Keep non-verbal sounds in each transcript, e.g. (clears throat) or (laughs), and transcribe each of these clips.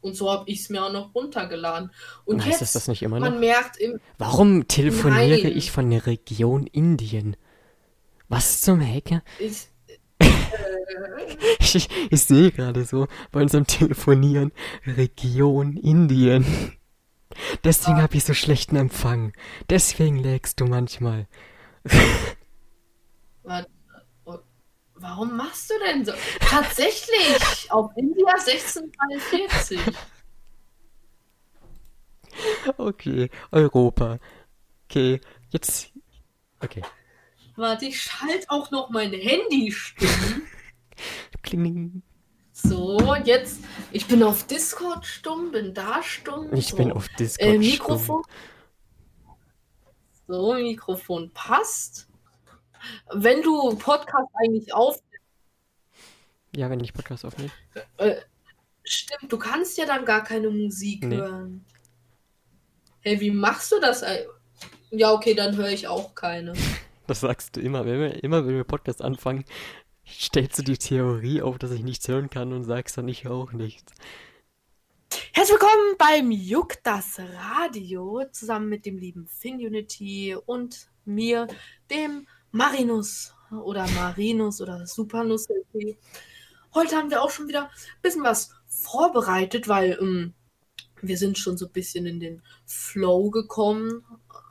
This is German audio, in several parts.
Und so habe ich es mir auch noch runtergeladen. Und Heißt jetzt, das das nicht immer man noch? merkt im, Warum telefoniere Nein. ich von der Region Indien? Was zum Hacker? ich, (laughs) Ich, ich sehe gerade so bei unserem Telefonieren Region Indien. Deswegen habe ich so schlechten Empfang. Deswegen lägst du manchmal. (laughs) warte, warum machst du denn so? Tatsächlich, (laughs) auf India 1643. Okay, Europa. Okay, jetzt. Okay. Warte, ich schalte auch noch mein Handy stumm. (laughs) Kling. So, jetzt, ich bin auf Discord stumm, bin da stumm. Ich so. bin auf Discord. Äh, stumm. Mikrofon. So, Mikrofon passt. Wenn du Podcast eigentlich auf. Ja, wenn ich Podcast aufnehme. Äh, stimmt, du kannst ja dann gar keine Musik Nee. hören. Hey, wie machst du das? ei- Ja, okay, dann höre ich auch keine. (laughs) Das sagst du immer. Wenn wir, immer wenn wir Podcast anfangen, stellst du die Theorie auf, dass ich nichts hören kann und sagst dann ich auch nichts. Herzlich willkommen beim Juck das Radio zusammen mit dem lieben Finunity und mir, dem Marinus oder Marinus oder Supernuss. LP. Heute haben wir auch schon wieder ein bisschen was vorbereitet, weil ähm, wir sind schon so ein bisschen in den Flow gekommen.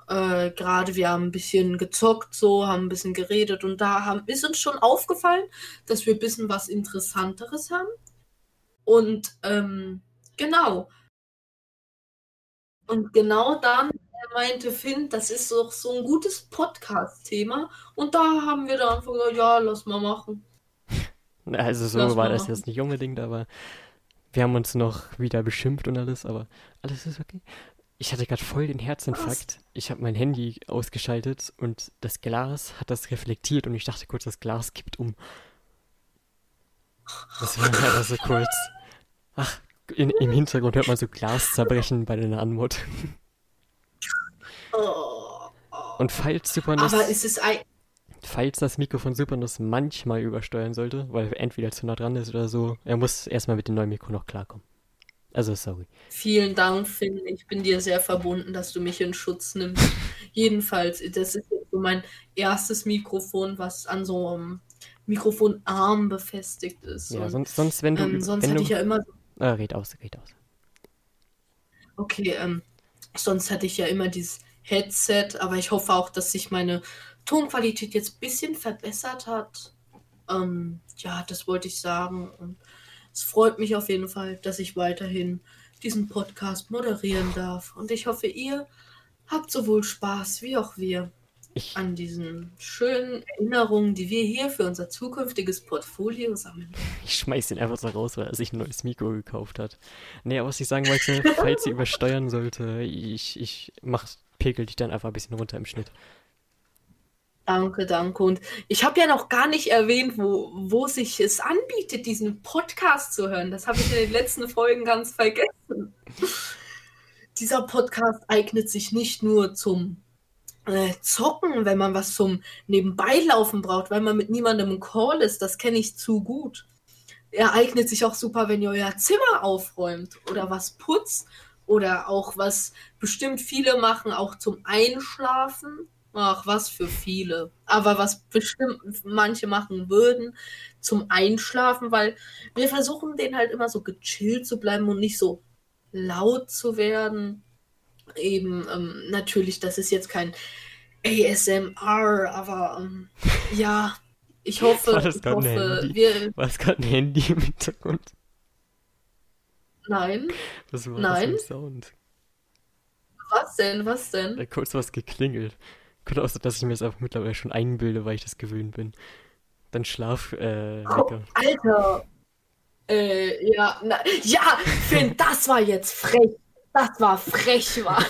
Äh, Gerade wir haben ein bisschen gezockt, so, haben ein bisschen geredet und da haben, ist uns schon aufgefallen, dass wir ein bisschen was Interessanteres haben. Und ähm, genau. Und genau dann äh, meinte Finn, das ist doch so ein gutes Podcast-Thema. Und da haben wir dann einfach gesagt, ja, lass mal machen. (laughs) Also so Lass war das machen. jetzt nicht unbedingt, aber wir haben uns noch wieder beschimpft und alles, aber alles ist okay. Ich hatte gerade voll den Herzinfarkt. Ich habe mein Handy ausgeschaltet und das Glas hat das reflektiert und ich dachte kurz, das Glas kippt um. Das war (laughs) leider so kurz. Ach, in, im Hintergrund hört man so Glas zerbrechen bei der Anmut. (laughs) Oh. Und falls Supernuss, Aber ist es ein. falls das Mikro von Supernuss manchmal übersteuern sollte, weil er entweder zu nah dran ist oder so, er muss erstmal mit dem neuen Mikro noch klarkommen. Also sorry. Vielen Dank, Finn. Ich bin dir sehr verbunden, dass du mich in Schutz nimmst. (laughs) Jedenfalls, das ist jetzt so mein erstes Mikrofon, was an so einem Mikrofonarm befestigt ist. Ja, Und, sonst, sonst wenn du, ähm, sonst wenn hatte du, ich ja immer so Ah, red aus, red aus. Okay, ähm, sonst hatte ich ja immer dieses Headset, aber ich hoffe auch, dass sich meine Tonqualität jetzt ein bisschen verbessert hat. Ähm, ja, das wollte ich sagen. Und es freut mich auf jeden Fall, dass ich weiterhin diesen Podcast moderieren darf. Und ich hoffe, ihr habt sowohl Spaß wie auch wir an diesen schönen Erinnerungen, die wir hier für unser zukünftiges Portfolio sammeln. ich schmeiß den einfach so raus, weil er sich ein neues Mikro gekauft hat. Nee, aber was ich sagen wollte, falls sie (laughs) übersteuern sollte, ich, ich mach, pegel dich dann einfach ein bisschen runter im Schnitt. Danke, danke. Und ich habe ja noch gar nicht erwähnt, wo, wo sich es anbietet, diesen Podcast zu hören. Das habe ich in den letzten Folgen ganz vergessen. Dieser Podcast eignet sich nicht nur zum äh, Zocken, wenn man was zum Nebenbeilaufen braucht, weil man mit niemandem im Call ist. Das kenne ich zu gut. Er eignet sich auch super, wenn ihr euer Zimmer aufräumt oder was putzt oder auch was bestimmt viele machen, auch zum Einschlafen. Ach, was für viele. Aber was bestimmt manche machen würden zum Einschlafen, weil wir versuchen, den halt immer so gechillt zu bleiben und nicht so laut zu werden. Eben, ähm, natürlich, das ist jetzt kein ASMR, aber ähm, ja, ich (laughs) hoffe, War das ich hoffe, Handy? wir. War gerade ein Handy im Hintergrund? Nein. Was war Nein. das Sound? Was denn? Was denn? Da kurz was geklingelt. Könnte auch dass ich mir das einfach mittlerweile schon einbilde, weil ich das gewöhnt bin. Dann Schlaf, äh, Oh. Alter. Äh, ja, na, ja, Finn, (laughs) das war jetzt frech. Das war frech, war.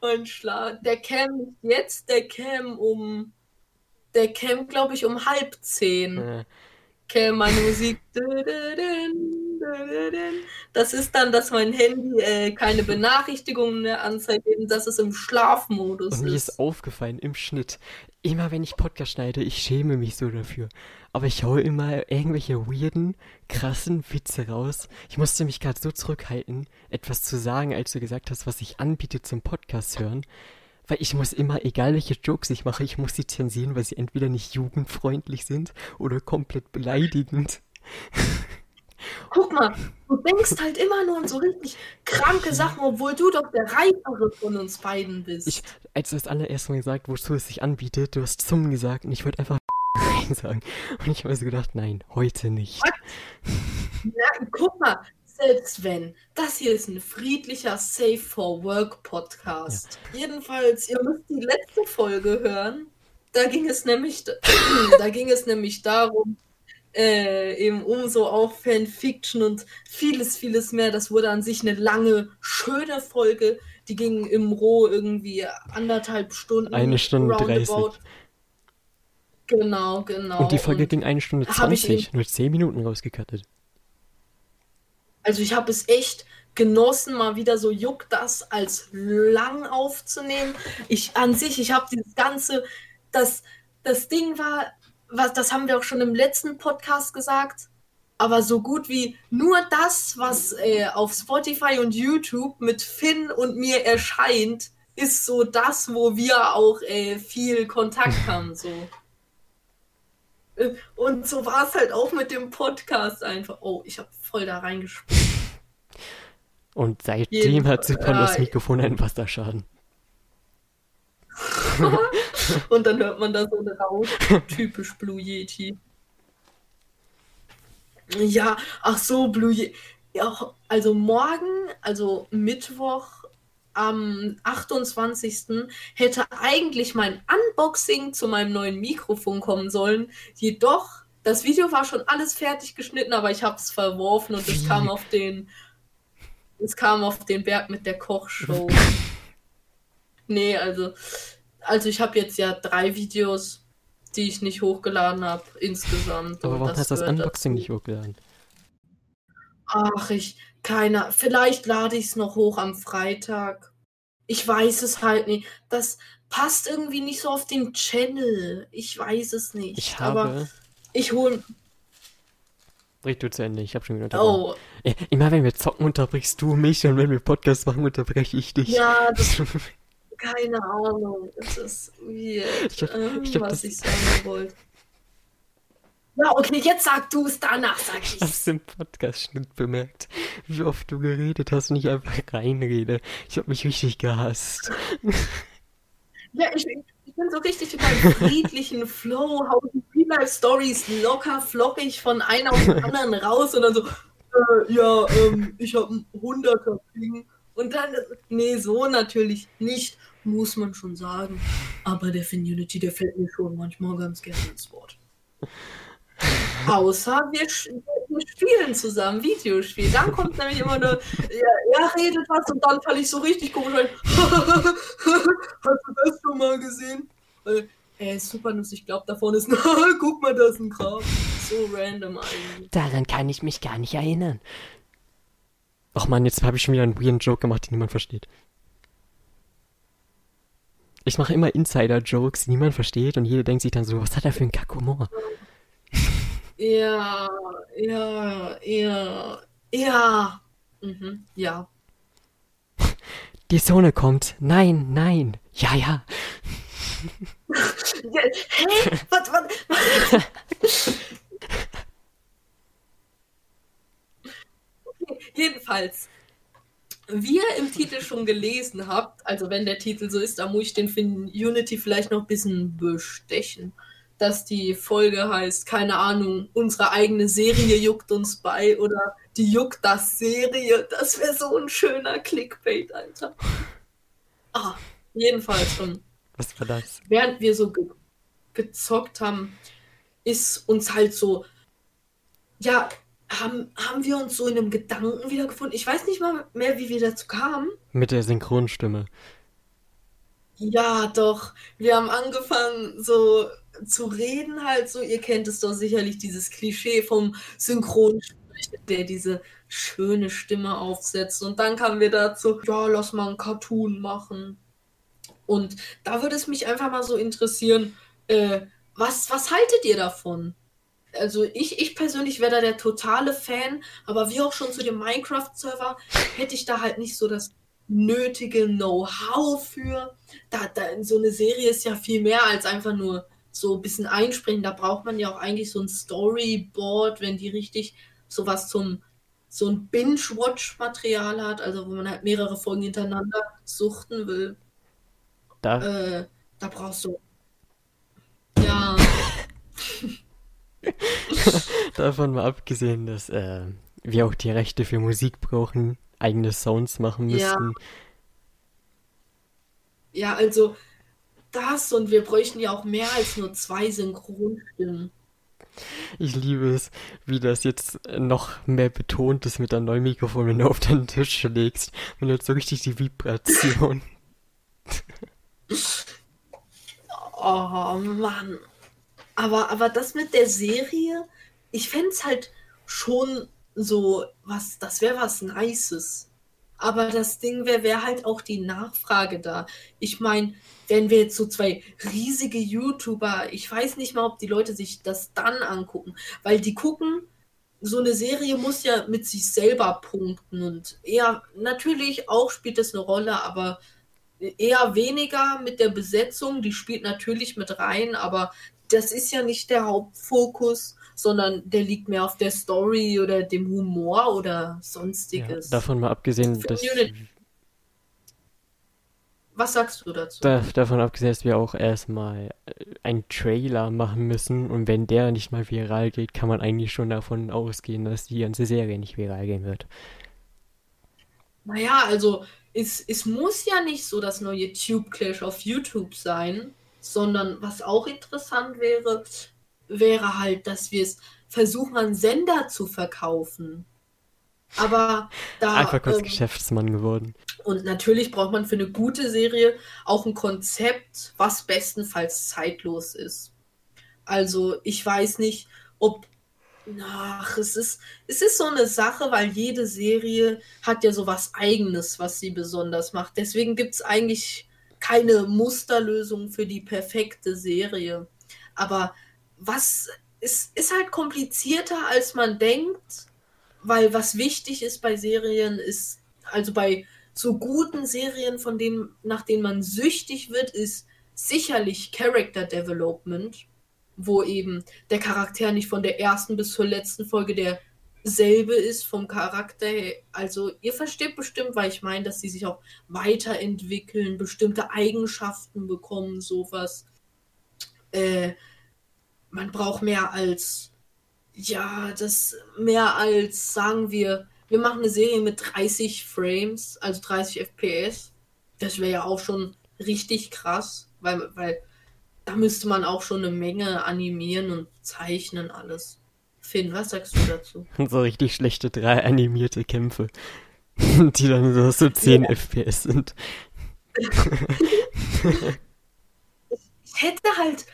(laughs) Und Schlag. Der Cam jetzt, der Cam um. Der Cam, glaube ich, um halb zehn. Äh, Cam, meine Musik. Das ist dann, dass mein Handy äh, keine Benachrichtigungen mehr anzeigt, eben, dass es im Schlafmodus Und mir ist. ist aufgefallen im Schnitt, immer wenn ich Podcast schneide, ich schäme mich so dafür. aber ich hole immer irgendwelche weirden, krassen Witze raus. Ich musste mich gerade so zurückhalten, etwas zu sagen, als du gesagt hast, was ich anbiete zum Podcast hören. Weil ich muss immer, egal welche Jokes ich mache, ich muss sie zensieren, weil sie entweder nicht jugendfreundlich sind oder komplett beleidigend. Guck mal, du denkst halt immer nur an so richtig kranke Sachen, obwohl du doch der Reifere von uns beiden bist. Ich, als du das allererste Mal gesagt, wozu es sich anbietet, du hast zum gesagt und ich wollte einfach (laughs) sagen. Und ich habe so gedacht, nein, heute nicht. Ja, guck mal, selbst wenn. Das hier ist ein friedlicher Safe for Work Podcast. Ja. Jedenfalls, ihr müsst die letzte Folge hören. Da ging es nämlich, (clears throat) da ging es nämlich darum, äh, eben um so auch Fanfiction und vieles, vieles mehr. Das wurde an sich eine lange, schöne Folge. Die ging im Roh irgendwie anderthalb Stunden. Eine Stunde dreißig. Genau, genau. Und die Folge und ging eine Stunde zwanzig, nur zehn Minuten rausgekattet. Also ich habe es echt genossen, mal wieder so juckt das als lang aufzunehmen. Ich an sich, ich habe dieses ganze, das, das Ding war, was, das haben wir auch schon im letzten Podcast gesagt, aber so gut wie nur das, was äh, auf Spotify und YouTube mit Finn und mir erscheint, ist so das, wo wir auch äh, viel Kontakt (laughs) haben. So. Äh, und so war es halt auch mit dem Podcast einfach. Oh, ich habe voll da reingespielt. Und seitdem Jeden, hat Zypern ja, das Mikrofon einen Wasserschaden. (laughs) und dann hört man da so eine Rausch. Typisch Blue Yeti. Ja, ach so, Blue Yeti. Ja, also morgen, also Mittwoch am 28. hätte eigentlich mein Unboxing zu meinem neuen Mikrofon kommen sollen. Jedoch, das Video war schon alles fertig geschnitten, aber ich habe es verworfen und es kam auf den es kam auf den Berg mit der Kochshow. (laughs) nee, also also ich habe jetzt ja drei Videos, die ich nicht hochgeladen habe insgesamt. Aber warum hast du das Unboxing dazu. nicht hochgeladen? Ach, ich keiner. Vielleicht lade ich es noch hoch am Freitag. Ich weiß es halt nicht. Das passt irgendwie nicht so auf den Channel. Ich weiß es nicht. Ich habe. Ich hole. Brich du zu Ende, ich habe schon wieder Oh. Immer wenn wir zocken, unterbrichst du mich und wenn wir Podcast machen, unterbreche ich dich. Ja, das. (laughs) keine Ahnung. Das ist weird, ich hab, ich hab was das... ich sagen wollte. Ja, okay, jetzt sag du es, danach sag ich. Ich hab's im Podcast-Schnitt bemerkt, wie oft du geredet hast und ich einfach reinrede. Ich hab mich richtig gehasst. Ja, ich, ich bin so richtig über einen friedlichen (laughs) Flow, hau die Real-Life-Stories locker, flockig von einem auf den anderen raus und dann so, äh, ja, ähm, ich hab einen 100er Ping. Und dann, nee, so natürlich nicht, muss man schon sagen. Aber der Finunity, der fällt mir schon manchmal ganz gerne ins Wort. Außer wir, wir, spielen zusammen Videospiel. Dann kommt nämlich immer eine, ja, er redet was und dann falle ich so richtig komisch rein. (laughs) Hast du das schon mal gesehen? Ist super lustig. Ich glaube, da vorne ist ein, (laughs) guck mal, da ist ein Grab. So random eigentlich. Daran kann ich mich gar nicht erinnern. Ach man, jetzt habe ich schon wieder einen weirden Joke gemacht, den niemand versteht. Ich mache immer Insider-Jokes, die niemand versteht und jeder denkt sich dann so, was hat er für einen Kackhumor? Ja, ja, ja, ja. Mhm, ja. Die Sonne kommt. Nein, nein. Ja, ja. (laughs) hä? Was, was? jedenfalls, wie ihr im Titel schon gelesen habt, also wenn der Titel so ist, da muss ich den finden, Unity vielleicht noch ein bisschen bestechen dass die Folge heißt, keine Ahnung, unsere eigene Serie juckt uns bei oder die juckt das Serie. Das wäre so ein schöner Clickbait, Alter. Ah, jedenfalls schon. Was war das? Während wir so ge gezockt haben, ist uns halt so, ja, haben, haben wir uns so in einem Gedanken wiedergefunden. Ich weiß nicht mal mehr, wie wir dazu kamen. Mit der Synchronstimme. Ja, doch. Wir haben angefangen, so zu reden halt so. Ihr kennt es doch sicherlich, dieses Klischee vom Synchronsprecher, der diese schöne Stimme aufsetzt. Und dann kamen wir dazu, ja, lass mal einen Cartoon machen. Und da würde es mich einfach mal so interessieren, äh, was, was haltet ihr davon? also ich, ich persönlich wäre da der totale Fan, aber wie auch schon zu dem Minecraft-Server, hätte ich da halt nicht so das nötige Know-how für. Da, da, so eine Serie ist ja viel mehr als einfach nur so ein bisschen einspringen. Da braucht man ja auch eigentlich so ein Storyboard, wenn die richtig sowas zum so ein Binge-Watch-Material hat, also wo man halt mehrere Folgen hintereinander suchten will. Da, äh, da brauchst du. Ja. (laughs) Davon mal abgesehen, dass äh, wir auch die Rechte für Musik brauchen, eigene Sounds machen müssten. Ja. ja, also das und wir bräuchten ja auch mehr als nur zwei Synchronstimmen. Ich liebe es, wie das jetzt noch mehr betont ist mit der neuen Mikrofon, wenn du auf den Tisch legst. Man hört so richtig die Vibration. Oh Mann. Aber, aber das mit der Serie, ich fände es halt schon so, was, das wäre was Nices. Aber das Ding wäre wär halt auch die Nachfrage da. Ich meine, wenn wir jetzt so zwei riesige YouTuber, ich weiß nicht mal, ob die Leute sich das dann angucken, weil die gucken, so eine Serie muss ja mit sich selber punkten und eher, natürlich auch spielt das eine Rolle, aber eher weniger mit der Besetzung, die spielt natürlich mit rein, aber das ist ja nicht der Hauptfokus, sondern der liegt mehr auf der Story oder dem Humor oder sonstiges. Ja, davon mal abgesehen, dass was sagst du dazu? Da, davon abgesehen, dass wir auch erstmal äh, einen Trailer machen müssen und wenn der nicht mal viral geht, kann man eigentlich schon davon ausgehen, dass die ganze Serie nicht viral gehen wird. Naja, also es, es muss ja nicht so das neue Tube Clash auf YouTube sein, sondern was auch interessant wäre, wäre halt, dass wir es versuchen, an Sender zu verkaufen. Aber da. Einfach kurz ähm, Geschäftsmann geworden. Und natürlich braucht man für eine gute Serie auch ein Konzept, was bestenfalls zeitlos ist. Also, ich weiß nicht, ob. Ach, es ist, es ist so eine Sache, weil jede Serie hat ja so was Eigenes, was sie besonders macht. Deswegen gibt es eigentlich keine Musterlösung für die perfekte Serie. Aber was ist, ist halt komplizierter, als man denkt weil was wichtig ist bei Serien ist, also bei so guten Serien, von denen, nach denen man süchtig wird, ist sicherlich Character Development, wo eben der Charakter nicht von der ersten bis zur letzten Folge derselbe ist vom Charakter. Also ihr versteht bestimmt, weil ich meine, dass sie sich auch weiterentwickeln, bestimmte Eigenschaften bekommen, sowas. Äh, man braucht mehr als ja, das mehr als, sagen wir, wir machen eine Serie mit 30 Frames, also 30 FPS. Das wäre ja auch schon richtig krass, weil, weil da müsste man auch schon eine Menge animieren und zeichnen alles. Finn, was sagst du dazu? (laughs) So richtig schlechte drei animierte Kämpfe, (laughs) die dann so, so 10 ja. FPS sind. ich hätte halt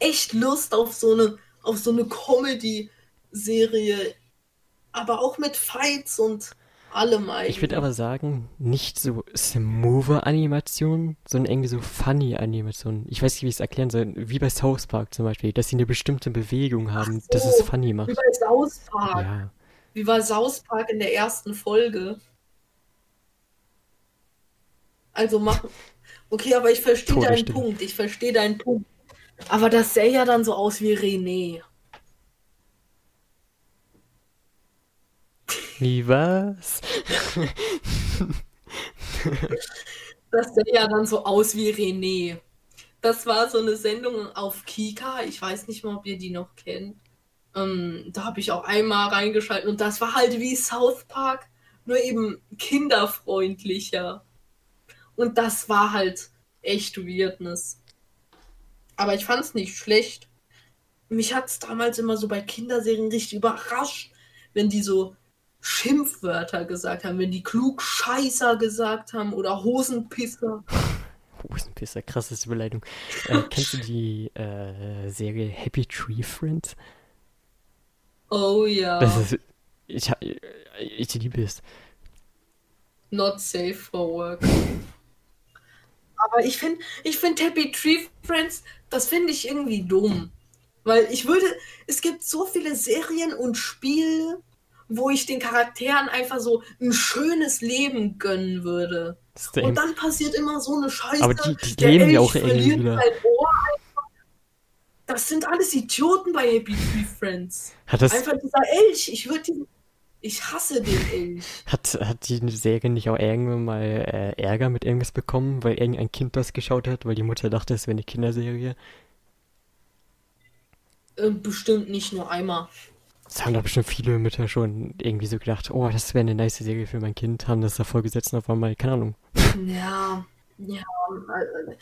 echt Lust auf so eine auf so eine Comedy-Serie, aber auch mit Fights und allem eigentlich. Ich würde aber sagen, nicht so smooth Animation, sondern irgendwie so funny Animation. Ich weiß nicht, wie ich es erklären soll. Wie bei South Park zum Beispiel, dass sie eine bestimmte Bewegung haben, so, dass es funny macht. Wie bei South Park. Ja. Wie bei South Park in der ersten Folge. Also machen. Okay, aber ich verstehe deinen Punkt. Ich verstehe deinen Punkt. Aber das sähe ja dann so aus wie René. Wie was? (laughs) das sähe ja dann so aus wie René. Das war so eine Sendung auf Kika. Ich weiß nicht mal, ob ihr die noch kennt. Ähm, da habe ich auch einmal reingeschaltet und das war halt wie South Park, nur eben kinderfreundlicher. Und das war halt echt Weirdness. Aber ich fand es nicht schlecht. Mich hat es damals immer so bei Kinderserien richtig überrascht, wenn die so Schimpfwörter gesagt haben, wenn die klug Scheißer gesagt haben oder Hosenpisser. Hosenpisser, krasseste Beleidigung. Äh, (laughs) kennst du die äh, Serie Happy Tree Friends? Oh ja. Das ist, ich, ich liebe es. Not safe for work. Aber ich finde, ich finde Happy Tree Friends, das finde ich irgendwie dumm. Weil ich würde, es gibt so viele Serien und Spiele, wo ich den Charakteren einfach so ein schönes Leben gönnen würde. Same. Und dann passiert immer so eine Scheiße. Aber die, die der leben ja Elch auch irgendwie verliert wieder. Das sind alles Idioten bei Happy Tree Friends. (laughs) Hat, das, Einfach dieser Elch. Ich würde diesen. Ich hasse den Elch. hat, hat die Serie nicht auch irgendwann mal äh, Ärger mit irgendwas bekommen, weil irgendein Kind das geschaut hat, weil die Mutter dachte, es wäre eine Kinderserie? Äh, bestimmt nicht nur einmal. Das haben doch bestimmt viele Mütter schon irgendwie so gedacht, oh, das wäre eine nice Serie für mein Kind, haben das davor gesetzt und auf einmal, keine Ahnung. Ja, ja. äh,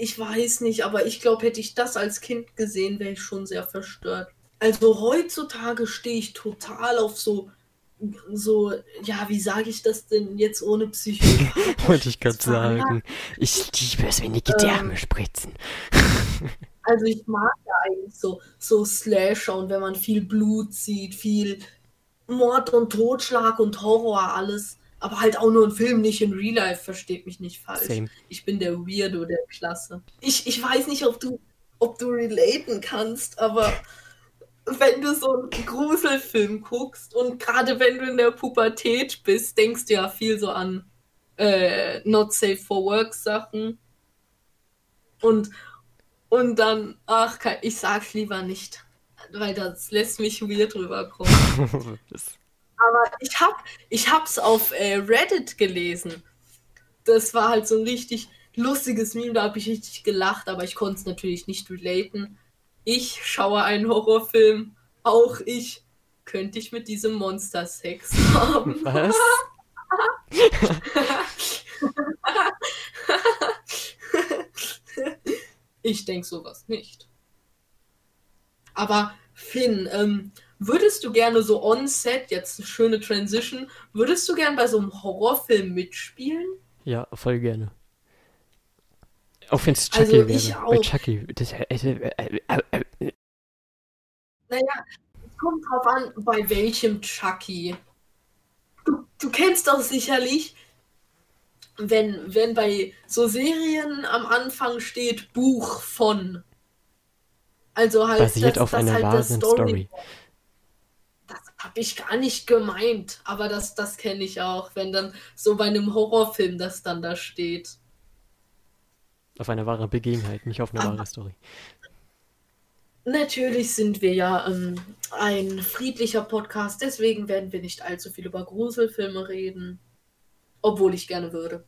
Ich weiß nicht, aber ich glaube, hätte ich das als Kind gesehen, wäre ich schon sehr verstört. Also heutzutage stehe ich total auf so, so, ja, wie sage ich das denn jetzt ohne Psychopath? (laughs) Wollte ich gerade sagen. Ich liebe es, wenn die Gedärme spritzen. (laughs) Also ich mag ja eigentlich so, so Slasher und wenn man viel Blut sieht, viel Mord und Totschlag und Horror, alles. Aber halt auch nur ein Film, nicht in Real Life, versteht mich nicht falsch. Same. Ich bin der Weirdo der Klasse. Ich, ich weiß nicht, ob du, ob du relaten kannst, aber wenn du so einen Gruselfilm guckst und gerade wenn du in der Pubertät bist, denkst du ja viel so an äh, Not Safe for Work Sachen. Und, und dann, ach, ich sag's lieber nicht, weil das lässt mich weird rüberkommen. (laughs) Aber ich hab, ich hab's auf äh, Reddit gelesen. Das war halt so ein richtig lustiges Meme, da habe ich richtig gelacht, aber ich konnte es natürlich nicht relaten. Ich schaue einen Horrorfilm, auch ich. Könnte ich mit diesem Monster Sex haben? was? (laughs) (laughs) Ich denke sowas nicht. Aber Finn, ähm, würdest du gerne so on-set, jetzt eine schöne Transition, würdest du gerne bei so einem Horrorfilm mitspielen? Ja, voll gerne. Auch wenn es Chucky Also, wäre. ich Bei auch. Chucky. Das, äh, äh, äh, äh, äh, Naja, es kommt drauf an, bei welchem Chucky. Du, du kennst doch sicherlich, wenn, wenn bei so Serien am Anfang steht Buch von. Also halt, basiert das- auf das einer halt wahren das Story. Das habe ich gar nicht gemeint, aber das, das kenne ich auch, wenn dann so bei einem Horrorfilm das dann da steht. Auf einer wahren Begebenheit, nicht auf eine Ah. wahre Story. Natürlich sind wir ja ähm, ein friedlicher Podcast, deswegen werden wir nicht allzu viel über Gruselfilme reden. Obwohl ich gerne würde.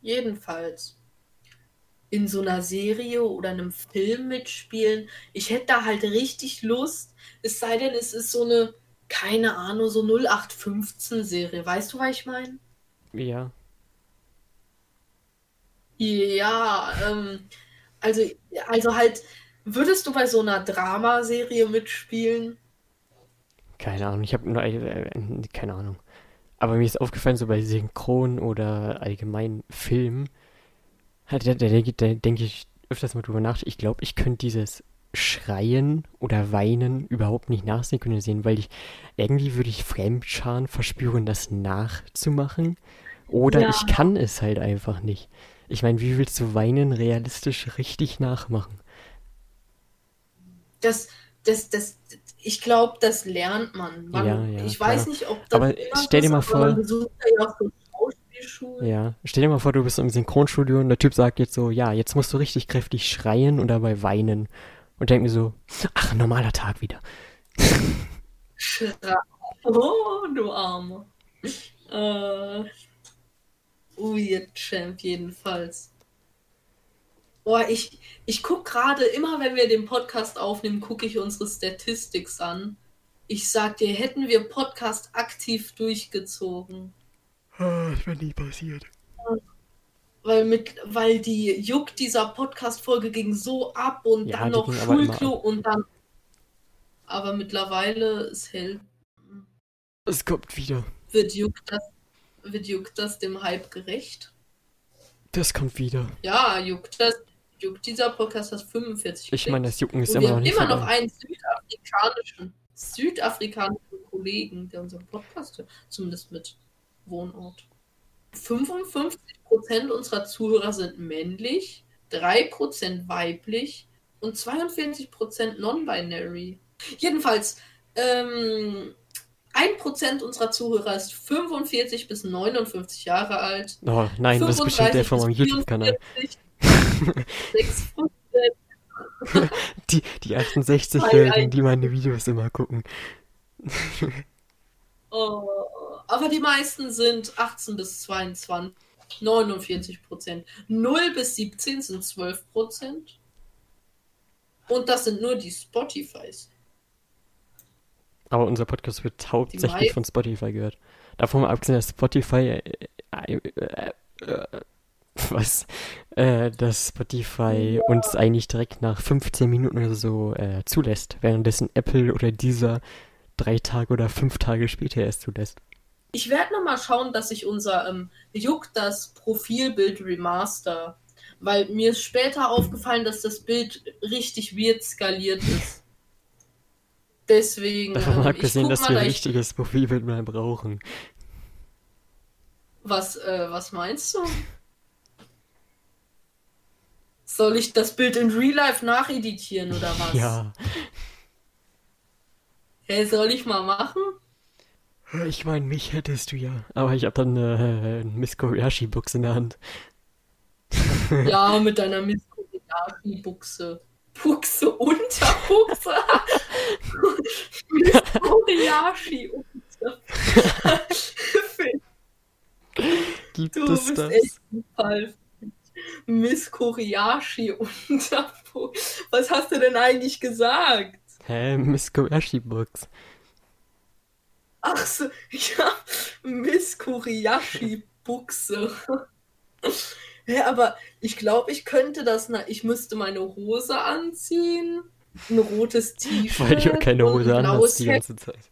Jedenfalls. In so einer Serie oder einem Film mitspielen. Ich hätte da halt richtig Lust. Es sei denn, es ist so eine, keine Ahnung, so 0815-Serie. Weißt du, was ich meine? Ja. Ja, ähm, also, also halt, würdest du bei so einer Dramaserie mitspielen? Keine Ahnung, ich habe nur, äh, äh, keine Ahnung. Aber mir ist aufgefallen, so bei Synchron oder allgemein Film, halt, da, da, da, da denke ich öfters mal drüber nach. Ich glaube, ich könnte dieses Schreien oder Weinen überhaupt nicht nachsynchronisieren, weil ich irgendwie würde ich Fremdscham verspüren, das nachzumachen. Oder Ja. ich kann es halt einfach nicht. Ich meine, wie willst du Weinen realistisch richtig nachmachen? Das, das, das, ich glaube, das lernt man. man Ja, ja, ich klar. weiß nicht, ob das Aber stell dir ist, mal aber vor- ja stell dir mal vor, du bist im Synchronstudio und der Typ sagt jetzt so, ja, jetzt musst du richtig kräftig schreien und dabei weinen. Und denk mir so, ach, normaler Tag wieder. Schra (laughs) oh, du Arme. Äh, Weird Champ jedenfalls. Boah, ich, ich gucke gerade, immer wenn wir den Podcast aufnehmen, gucke ich unsere Statistics an. Ich sag dir, hätten wir Podcast aktiv durchgezogen. Das wäre nie passiert. Weil, mit, weil die Juck dieser Podcast-Folge ging so ab und Ja, dann noch Schulklo und dann. Aber mittlerweile ist hell. Es kommt wieder. Wird Juck das, wird Juck das dem Hype gerecht? Das kommt wieder. Ja, Juck das. Juck dieser Podcast hat 45 Ich meine, das Jucken ist wir immer noch haben nicht immer noch einen südafrikanischen, südafrikanischen Kollegen, der unseren Podcast hört, zumindest mit Wohnort. 55% unserer Zuhörer sind männlich, 3% weiblich, und 42% non-binary. Jedenfalls, ähm, 1% unserer Zuhörer ist 45 bis 59 Jahre alt. Oh nein, das ist bestimmt der von meinem YouTube-Kanal. 6%. (laughs) die, die 68-Jährigen, die meine Videos immer gucken. (laughs) oh, aber die meisten sind 18 bis 22, 49 Prozent. 0 bis 17 sind 12 Prozent. Und das sind nur die Spotifys. Aber unser Podcast wird hauptsächlich von Spotify gehört. Davon mal abgesehen, dass Spotify äh, äh, äh, äh (laughs) was, äh, dass Spotify uns eigentlich direkt nach 15 Minuten oder so äh, zulässt, währenddessen Apple oder dieser drei Tage oder fünf Tage später erst zulässt. Ich werde nochmal schauen, dass ich unser ähm, Juck das Profilbild remaster, weil mir ist später aufgefallen, dass das Bild richtig weird skaliert ist. Deswegen. Davon ähm, abgesehen, dass wir ein richtiges Profilbild mehr brauchen. Was, äh, was meinst du? Soll ich das Bild in Real Life nacheditieren oder was? Ja. Hey, soll ich mal machen? Ich meine, mich hättest du ja. Aber ich habe dann äh, eine Miss Kobayashi-Buchse in der Hand. (laughs) ja, mit deiner Miss Kobayashi-Buchse. Buchse, Unterbuchse. (laughs) Miss Kobayashi-Buchse. (laughs) Gibt du es bist das? echt ein Fall. Miss Kobayashi Unterbuchse. Was hast du denn eigentlich gesagt? Hä, Miss Kobayashi Books. Ach so, (laughs) ja, Miss Kuriyashi Buchse. (laughs) ja, aber ich glaube, ich könnte das, na, ich müsste meine Hose anziehen, ein rotes T-Shirt. Weil ich auch keine Hose anhast die ganze Zeit.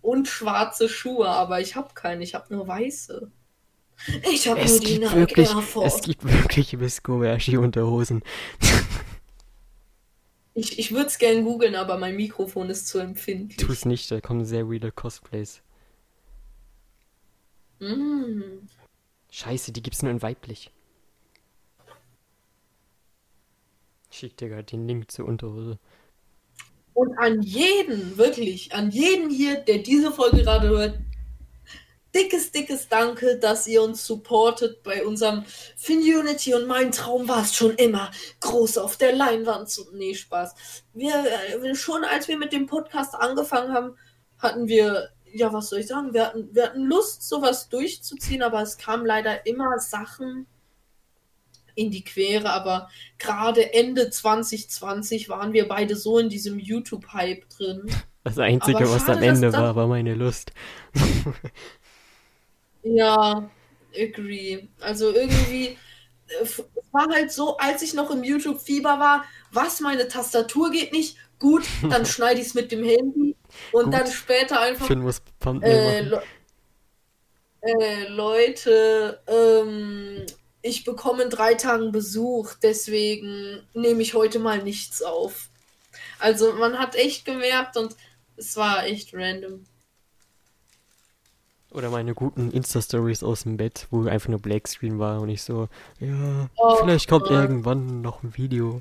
Und schwarze Schuhe, aber ich habe keine, ich habe nur weiße. Ich habe nur die Nike wirklich, Es gibt wirklich Miss Kobayashi Unterhosen. (laughs) Ich, ich würde es gerne googeln, aber mein Mikrofon ist zu empfindlich. Tu es nicht, da kommen sehr weirde Cosplays. Mm. Scheiße, die gibt's nur in weiblich. Schick dir gerade den Link zur Unterhose. Und an jeden, wirklich, an jeden hier, der diese Folge gerade hört, dickes, dickes Danke, dass ihr uns supportet bei unserem Fin-Unity und mein Traum war es schon immer, groß auf der Leinwand zu. Nee, Spaß. Wir, äh, schon als wir mit dem Podcast angefangen haben, hatten wir, ja, was soll ich sagen, wir hatten, wir hatten Lust, sowas durchzuziehen, aber es kamen leider immer Sachen in die Quere, aber gerade Ende 2020 waren wir beide so in diesem YouTube-Hype drin. Das Einzige, schade, was am Ende war, war meine Lust. Ja, agree. Also irgendwie, äh, es war halt so, als ich noch im YouTube-Fieber war, was, meine Tastatur geht nicht? Gut, dann (laughs) schneide ich es mit dem Handy und Gut. dann später einfach. Finn muss äh, Le äh, Leute, ähm, ich bekomme in drei Tagen Besuch, deswegen nehme ich heute mal nichts auf. Also man hat echt gemerkt und es war echt random. Oder meine guten Insta-Stories aus dem Bett, wo einfach nur Blackscreen war und ich so, ja, oh, vielleicht kommt oh. irgendwann noch ein Video.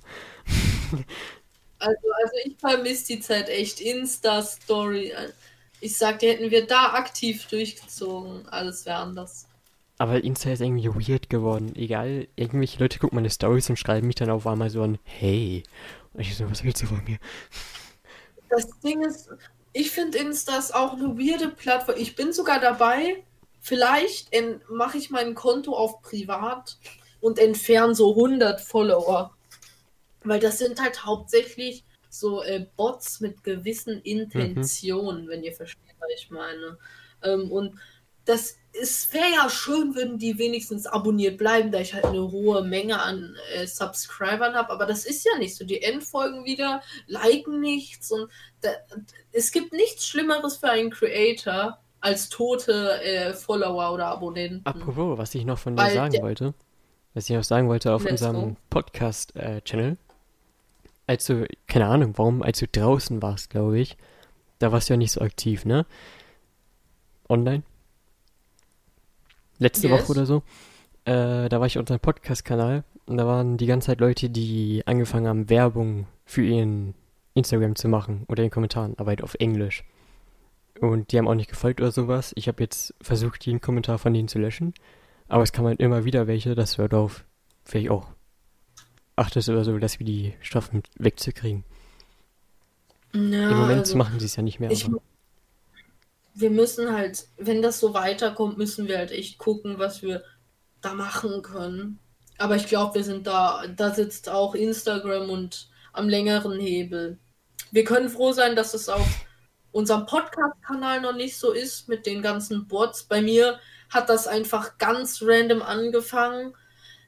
also, also ich vermisse die Zeit echt. Insta-Story. Ich sagte, hätten wir da aktiv durchgezogen, alles wäre anders. Aber Insta ist irgendwie weird geworden. Egal, irgendwelche Leute gucken meine Stories und schreiben mich dann auf einmal so an, hey. Und ich so, was willst du von mir? Das Ding ist, ich finde Insta ist auch eine weirde Plattform. Ich bin sogar dabei. Vielleicht mache ich mein Konto auf privat und entferne so 100 Follower. Weil das sind halt hauptsächlich so äh, Bots mit gewissen Intentionen, mhm. wenn ihr versteht, was ich meine. Ähm, und das es wäre ja schön, wenn die wenigstens abonniert bleiben, da ich halt eine hohe Menge an äh, Subscribern habe, aber das ist ja nicht so. Die Endfolgen wieder liken nichts und da, es gibt nichts Schlimmeres für einen Creator als tote äh, Follower oder Abonnenten. Apropos, was ich noch von dir sagen wollte, was ich noch sagen wollte auf unserem Podcast-Channel, äh, als du, keine Ahnung, warum, als du draußen warst, glaube ich, da warst du ja nicht so aktiv, ne? Online? Letzte yes. Woche oder so. Äh, da war ich auf unserem Podcast-Kanal und da waren die ganze Zeit Leute, die angefangen haben, Werbung für ihren Instagram zu machen oder in den Kommentaren, aber halt auf Englisch. Und die haben auch nicht gefolgt oder sowas. Ich habe jetzt versucht, jeden Kommentar von denen zu löschen. Aber es kann halt immer wieder welche, dass wir darauf vielleicht auch achtest oder so, dass wir die Strafen wegzukriegen. Ja, Im Moment also machen sie es ja nicht mehr. ich, aber wir müssen halt, wenn das so weiterkommt, müssen wir halt echt gucken, was wir da machen können. Aber ich glaube, wir sind da, da sitzt auch Instagram und am längeren Hebel. Wir können froh sein, dass es auf unserem Podcast-Kanal noch nicht so ist mit den ganzen Bots. Bei mir hat das einfach ganz random angefangen.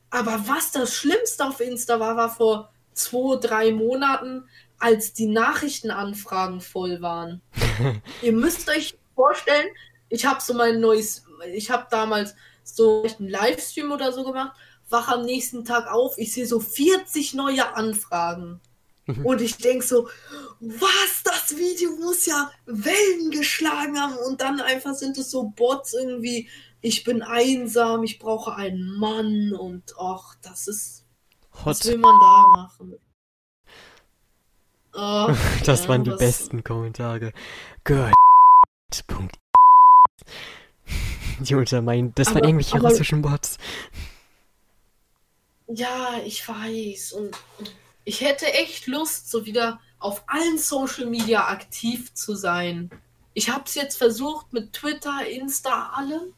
Aber was das Schlimmste auf Insta war, war vor zwei, drei Monaten, als die Nachrichtenanfragen voll waren. (laughs) Ihr müsst euch vorstellen, ich habe so mein neues, ich habe damals so einen Livestream oder so gemacht, wach am nächsten Tag auf, ich sehe so 40 neue Anfragen. Und ich denke so, was, das Video muss ja Wellen geschlagen haben. Und dann einfach sind es so Bots irgendwie, ich bin einsam, ich brauche einen Mann und ach, das ist, was Hot. will man da machen? (laughs) Ach, Das ja, waren die was- besten Kommentare. Good. Unter (laughs) meinen, das waren Aber- irgendwelche aber- russischen Bots. Ja, ich weiß. Und ich hätte echt Lust, so wieder auf allen Social Media aktiv zu sein. Ich habe es jetzt versucht mit Twitter, Insta, allem.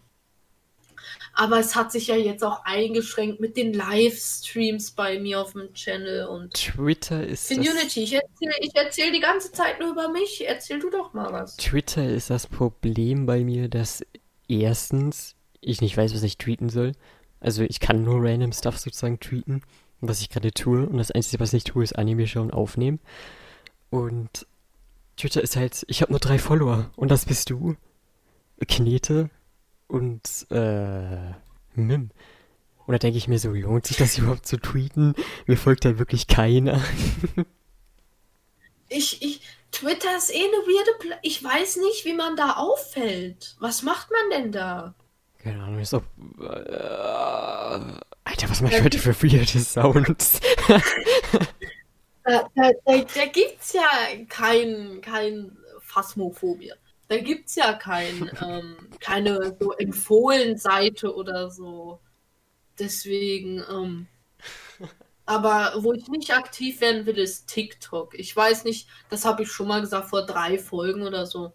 Aber es hat sich ja jetzt auch eingeschränkt mit den Livestreams bei mir auf dem Channel und Twitter ist das, Community. Ich erzähle ich erzähl die ganze Zeit nur über mich. Erzähl du doch mal was. Twitter ist das Problem bei mir, dass erstens ich nicht weiß, was ich tweeten soll. Also ich kann nur random Stuff sozusagen tweeten, was ich gerade tue. Und das Einzige, was ich tue, ist Anime schauen, aufnehmen. Und Twitter ist halt, ich habe nur drei Follower. Und das bist du. Knete und äh, Mim. Und da denke ich mir so, lohnt sich das (laughs) überhaupt zu tweeten? Mir folgt halt wirklich keiner. (laughs) Ich, ich, Twitter ist eh eine weirde Pla Ich weiß nicht, wie man da auffällt. Was macht man denn da? Keine Ahnung, ist auch. Äh, Alter, was mach ich heute für weirde Sounds? (laughs) Da, da, da, da gibt's ja kein, kein Phasmophobie. Da gibt's ja kein, ähm, keine so Empfohlen-Seite oder so. Deswegen, ähm, aber wo ich nicht aktiv werden will, ist TikTok. Ich weiß nicht, das habe ich schon mal gesagt vor drei Folgen oder so,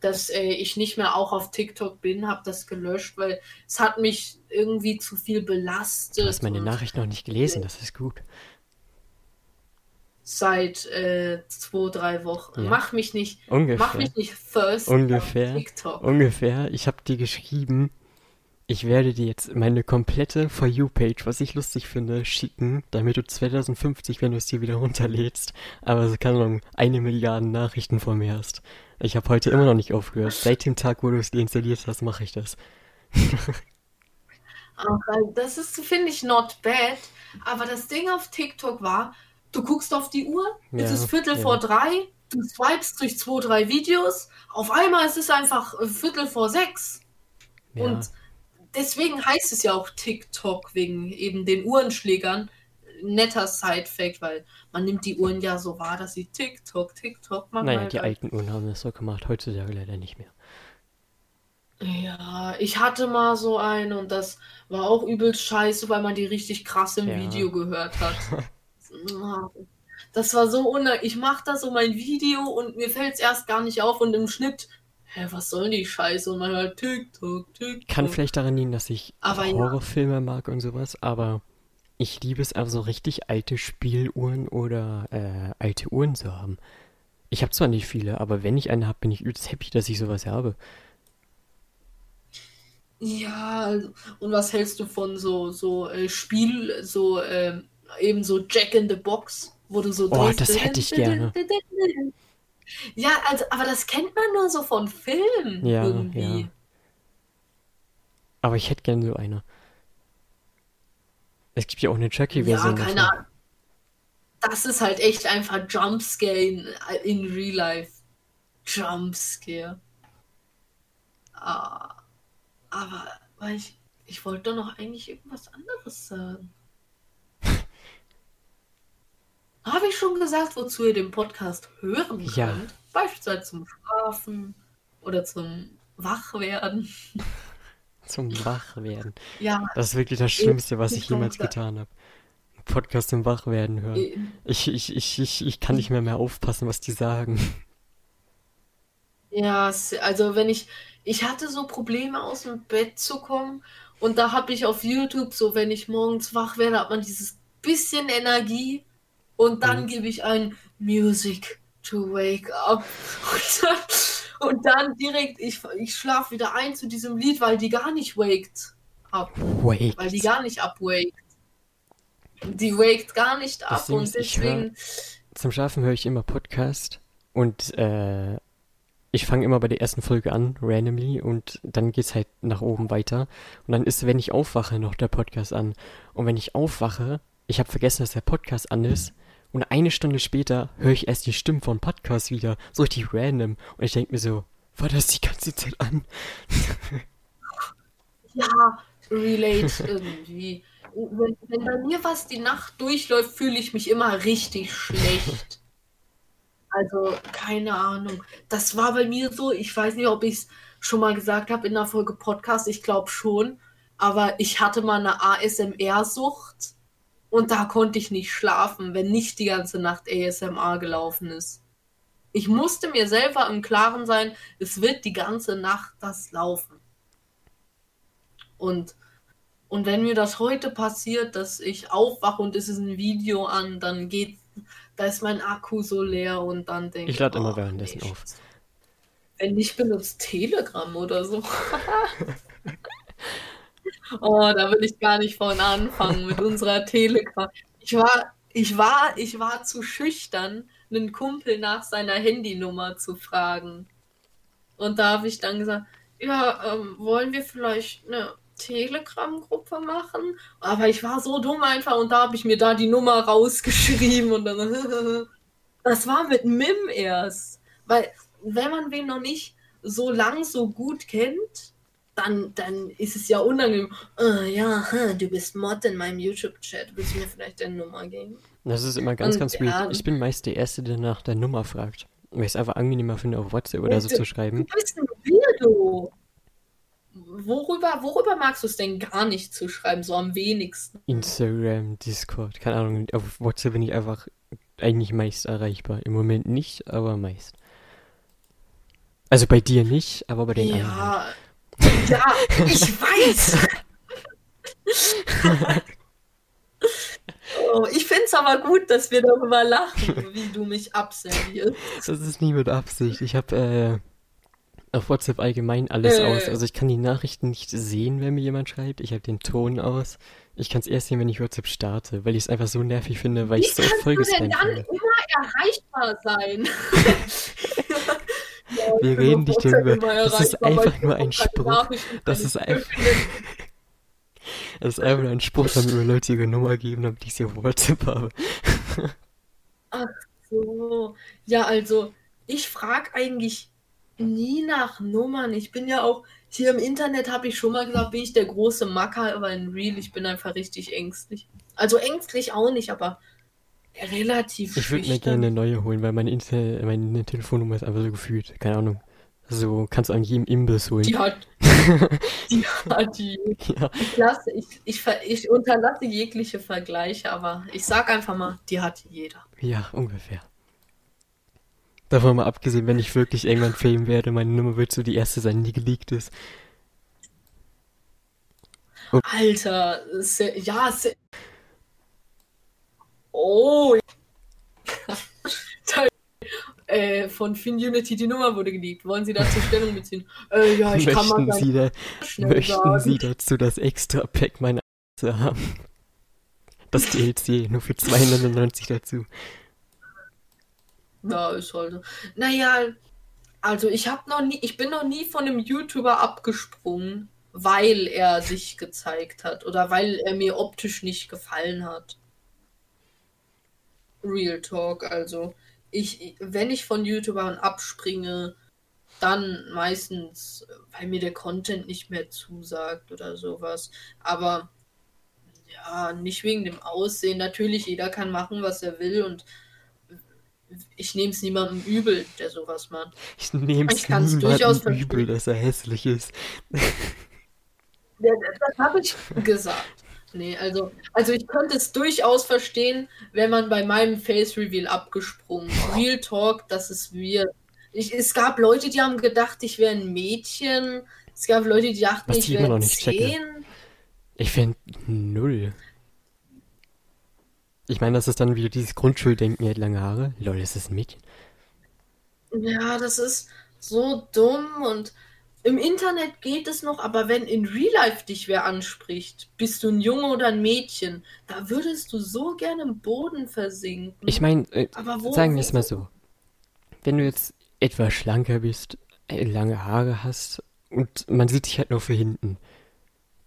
dass äh, ich nicht mehr auch auf TikTok bin, habe das gelöscht, weil es hat mich irgendwie zu viel belastet. Du hast meine Nachricht noch nicht gelesen, das ist gut. Seit äh, zwei, drei Wochen. Ja. Mach mich nicht, mach Ungefähr. mich nicht first Ungefähr. auf TikTok. Ungefähr. Ich habe dir geschrieben, ich werde dir jetzt meine komplette For You-Page, was ich lustig finde, schicken, damit du 2050, wenn du es dir wieder runterlädst, aber so keine Ahnung, eine Milliarde Nachrichten von mir hast. Ich habe heute immer noch nicht aufgehört. Seit dem Tag, wo du es deinstalliert hast, mache ich das. (laughs) Aber das ist, finde ich, not bad. Aber das Ding auf TikTok war, du guckst auf die Uhr, es Ja, ist Viertel ja. vor drei, du swipest durch zwei, drei Videos, auf einmal ist es einfach äh, Viertel vor sechs. Ja. Und deswegen heißt es ja auch TikTok, wegen eben den Uhrenschlägern. Netter Side-Fact, weil man nimmt die Uhren ja so wahr, dass sie TikTok, TikTok machen. Naja, die alten Uhren haben das so gemacht, heutzutage leider nicht mehr. Ja, ich hatte mal so eine und das war auch übelst scheiße, weil man die richtig krass im Ja. Video gehört hat. (laughs) Das war so unangenehm. Ich mache da so mein Video und mir fällt es erst gar nicht auf und im Schnitt, hä, was soll die Scheiße? Und man hört TikTok, TikTok. Kann vielleicht daran liegen, dass ich Aber ja. Horrorfilme mag und sowas, aber ich liebe es einfach so richtig alte Spieluhren oder äh, alte Uhren zu haben. Ich habe zwar nicht viele, aber wenn ich eine habe, bin ich übelst happy, dass ich sowas habe. Ja, also, und was hältst du von so, so äh, Spiel, so ähm, eben so Jack in the Box, wo du so Oh, das hätte ich gerne. Ja, also, aber das kennt man nur so von Filmen Ja, irgendwie. ja. Aber ich hätte gerne so eine. Es gibt ja auch eine Ja, Chucky-Version keine. Ahnung. Das ist halt echt einfach Jumpscare in, in Real Life. Jumpscare. Ah, aber weil ich, ich wollte doch noch eigentlich irgendwas anderes sagen. Habe ich schon gesagt, wozu ihr den Podcast hören könnt? Ja. Beispielsweise zum Schlafen oder zum Wachwerden. (laughs) Zum Wachwerden. Ja, Das ist wirklich das Schlimmste, was ich jemals getan habe. Podcast zum Wachwerden hören. Ich, ich, ich, ich, ich kann nicht mehr mehr aufpassen, was die sagen. ja, also wenn ich, ich hatte so Probleme aus dem Bett zu kommen und da habe ich auf YouTube so, wenn ich morgens wach werde, hat man dieses bisschen Energie und dann Mhm. gebe ich ein Music to wake up und (laughs) dann, und dann direkt, ich, ich schlafe wieder ein zu diesem Lied, weil die gar nicht waked up. Wait. weil die gar nicht abwaked. Die waked gar nicht ab Ding und deswegen. Zum Schlafen höre ich immer Podcast und äh, ich fange immer bei der ersten Folge an, randomly, und dann geht's halt nach oben weiter. Und dann ist, wenn ich aufwache, noch der Podcast an. Und wenn ich aufwache, ich habe vergessen, dass der Podcast an ist. Und eine Stunde später höre ich erst die Stimmen vom Podcast wieder, so richtig random. Und ich denke mir so, war das die ganze Zeit an? Ja, relate irgendwie. Wenn, wenn bei mir was die Nacht durchläuft, fühle ich mich immer richtig schlecht. Also, keine Ahnung. Das war bei mir so, ich weiß nicht, ob ich es schon mal gesagt habe in der Folge Podcast, ich glaube schon. Aber ich hatte mal eine ASMR-Sucht und da konnte ich nicht schlafen, wenn nicht die ganze Nacht ASMR gelaufen ist. Ich musste mir selber im Klaren sein, es wird die ganze Nacht das laufen. Und, und wenn mir das heute passiert, dass ich aufwache und es ist ein Video an, dann geht, da ist mein Akku so leer und dann denke Ich lade immer oh, währenddessen nee, auf. Wenn nicht, benutzt Telegram oder so. (laughs) (laughs) oh, da will ich gar nicht von anfangen mit unserer Telegram. Ich war, ich war, ich war zu schüchtern, einen Kumpel nach seiner Handynummer zu fragen. Und da habe ich dann gesagt, ja, ähm, wollen wir vielleicht eine Telegram-Gruppe machen? Aber ich war so dumm einfach und da habe ich mir da die Nummer rausgeschrieben und dann. (laughs) das war mit Mim erst. Weil, wenn man wen noch nicht so lang so gut kennt, dann, dann ist es ja unangenehm. Äh, ja, hm, du bist Mod in meinem YouTube-Chat. Willst du mir vielleicht deine Nummer geben? Das ist immer ganz, Und ganz ja, weird. Ich bin meist der Erste, der nach der Nummer fragt. Weil ich es einfach angenehmer finde, auf WhatsApp oder so Du- zu schreiben. Du bist ein Weirdo. Worüber, worüber magst du es denn gar nicht zu schreiben, so am wenigsten? Instagram, Discord, keine Ahnung. Auf WhatsApp bin ich einfach eigentlich meist erreichbar. Im Moment nicht, aber meist. Also bei dir nicht, aber bei den anderen. Ja, ja, ich weiß. oh, ich finde es aber gut, dass wir darüber lachen, wie du mich abservierst. Das ist nie mit Absicht. Ich habe äh, auf WhatsApp allgemein alles Äh. aus. Also ich kann die Nachrichten nicht sehen, wenn mir jemand schreibt. Ich habe den Ton aus. Ich kann es erst sehen, wenn ich WhatsApp starte, weil ich es einfach so nervig finde, weil Wie ich so kannst voll du denn dann immer erreichbar sein? (laughs) Wir reden nicht darüber. (laughs) Das ist einfach nur ein Spruch. Das ist einfach-. Das ist einfach nur ein Spruch, damit mir Leute ihre Nummer geben, damit ich sie auf WhatsApp habe. So, ja, also ich frage eigentlich nie nach Nummern. Ich bin ja auch hier im Internet, habe ich schon mal gesagt, bin ich der große Macker, aber in Real, ich bin einfach richtig ängstlich. Also ängstlich auch nicht, aber relativ Ich würde mir gerne eine neue holen, weil meine, Inter meine Telefonnummer ist einfach so gefühlt. Keine Ahnung. So kannst du an jedem Imbiss holen. Die hat, (laughs) die hat die. Ja. Ich, lasse, ich, ich, ich unterlasse jegliche Vergleiche, aber ich sag einfach mal, die hat jeder. Ja, ungefähr. Davon mal abgesehen, wenn ich wirklich irgendwann Fame werde, meine Nummer wird so die erste sein, die geleakt ist. Alter, se- ja, se- oh. (laughs) Äh, von Finunity die Nummer wurde geleakt. Wollen Sie dazu Stellung beziehen? Äh, ja, ich kann mal möchten Sie, da, möchten sagen. Sie dazu das extra Pack meiner zu haben? Das DLC, nur für 299 dazu. Ja, ist halt so. Naja, also ich habe noch nie, ich bin noch nie von einem YouTuber abgesprungen, weil er sich gezeigt hat oder weil er mir optisch nicht gefallen hat. Real Talk, also ich, wenn ich von YouTubern abspringe, dann meistens, weil mir der Content nicht mehr zusagt oder sowas. Aber ja, nicht wegen dem Aussehen. Natürlich, jeder kann machen, was er will und ich nehme es niemandem übel, der sowas macht. Ich nehme es niemandem übel, dass er hässlich ist. Ja, Das habe ich gesagt. (laughs) Nee, also, also ich könnte es durchaus verstehen, wenn man bei meinem Face Reveal abgesprungen. Real Talk, das ist weird. Ich, es gab Leute, die haben gedacht, ich wäre ein Mädchen. Es gab Leute, die dachten, Was ich wäre checke. zehn. Ich finde null. Ich meine, das ist dann wieder dieses Grundschuldenken, er hat lange Haare. Lol, ist das ein Mädchen? Ja, das ist so dumm und im Internet geht es noch, aber wenn in Real Life dich wer anspricht, bist du ein Junge oder ein Mädchen, da würdest du so gerne im Boden versinken. Ich meine, äh, sagen wir es mal so. Wenn du jetzt etwas schlanker bist, äh, lange Haare hast und man sieht dich halt nur für hinten,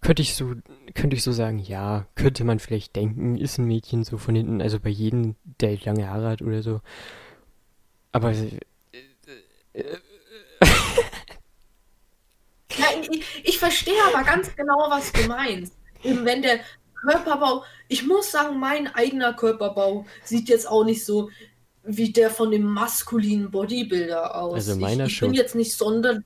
könnte ich so, könnte ich so sagen, ja, könnte man vielleicht denken, ist ein Mädchen so von hinten, also bei jedem, der lange Haare hat oder so. Aber äh, Ja, ich, ich verstehe aber ganz genau, was du meinst. Eben wenn der Körperbau, ich muss sagen, mein eigener Körperbau sieht jetzt auch nicht so wie der von dem maskulinen Bodybuilder aus. Also meiner ich, ich schon. bin jetzt nicht sonderlich.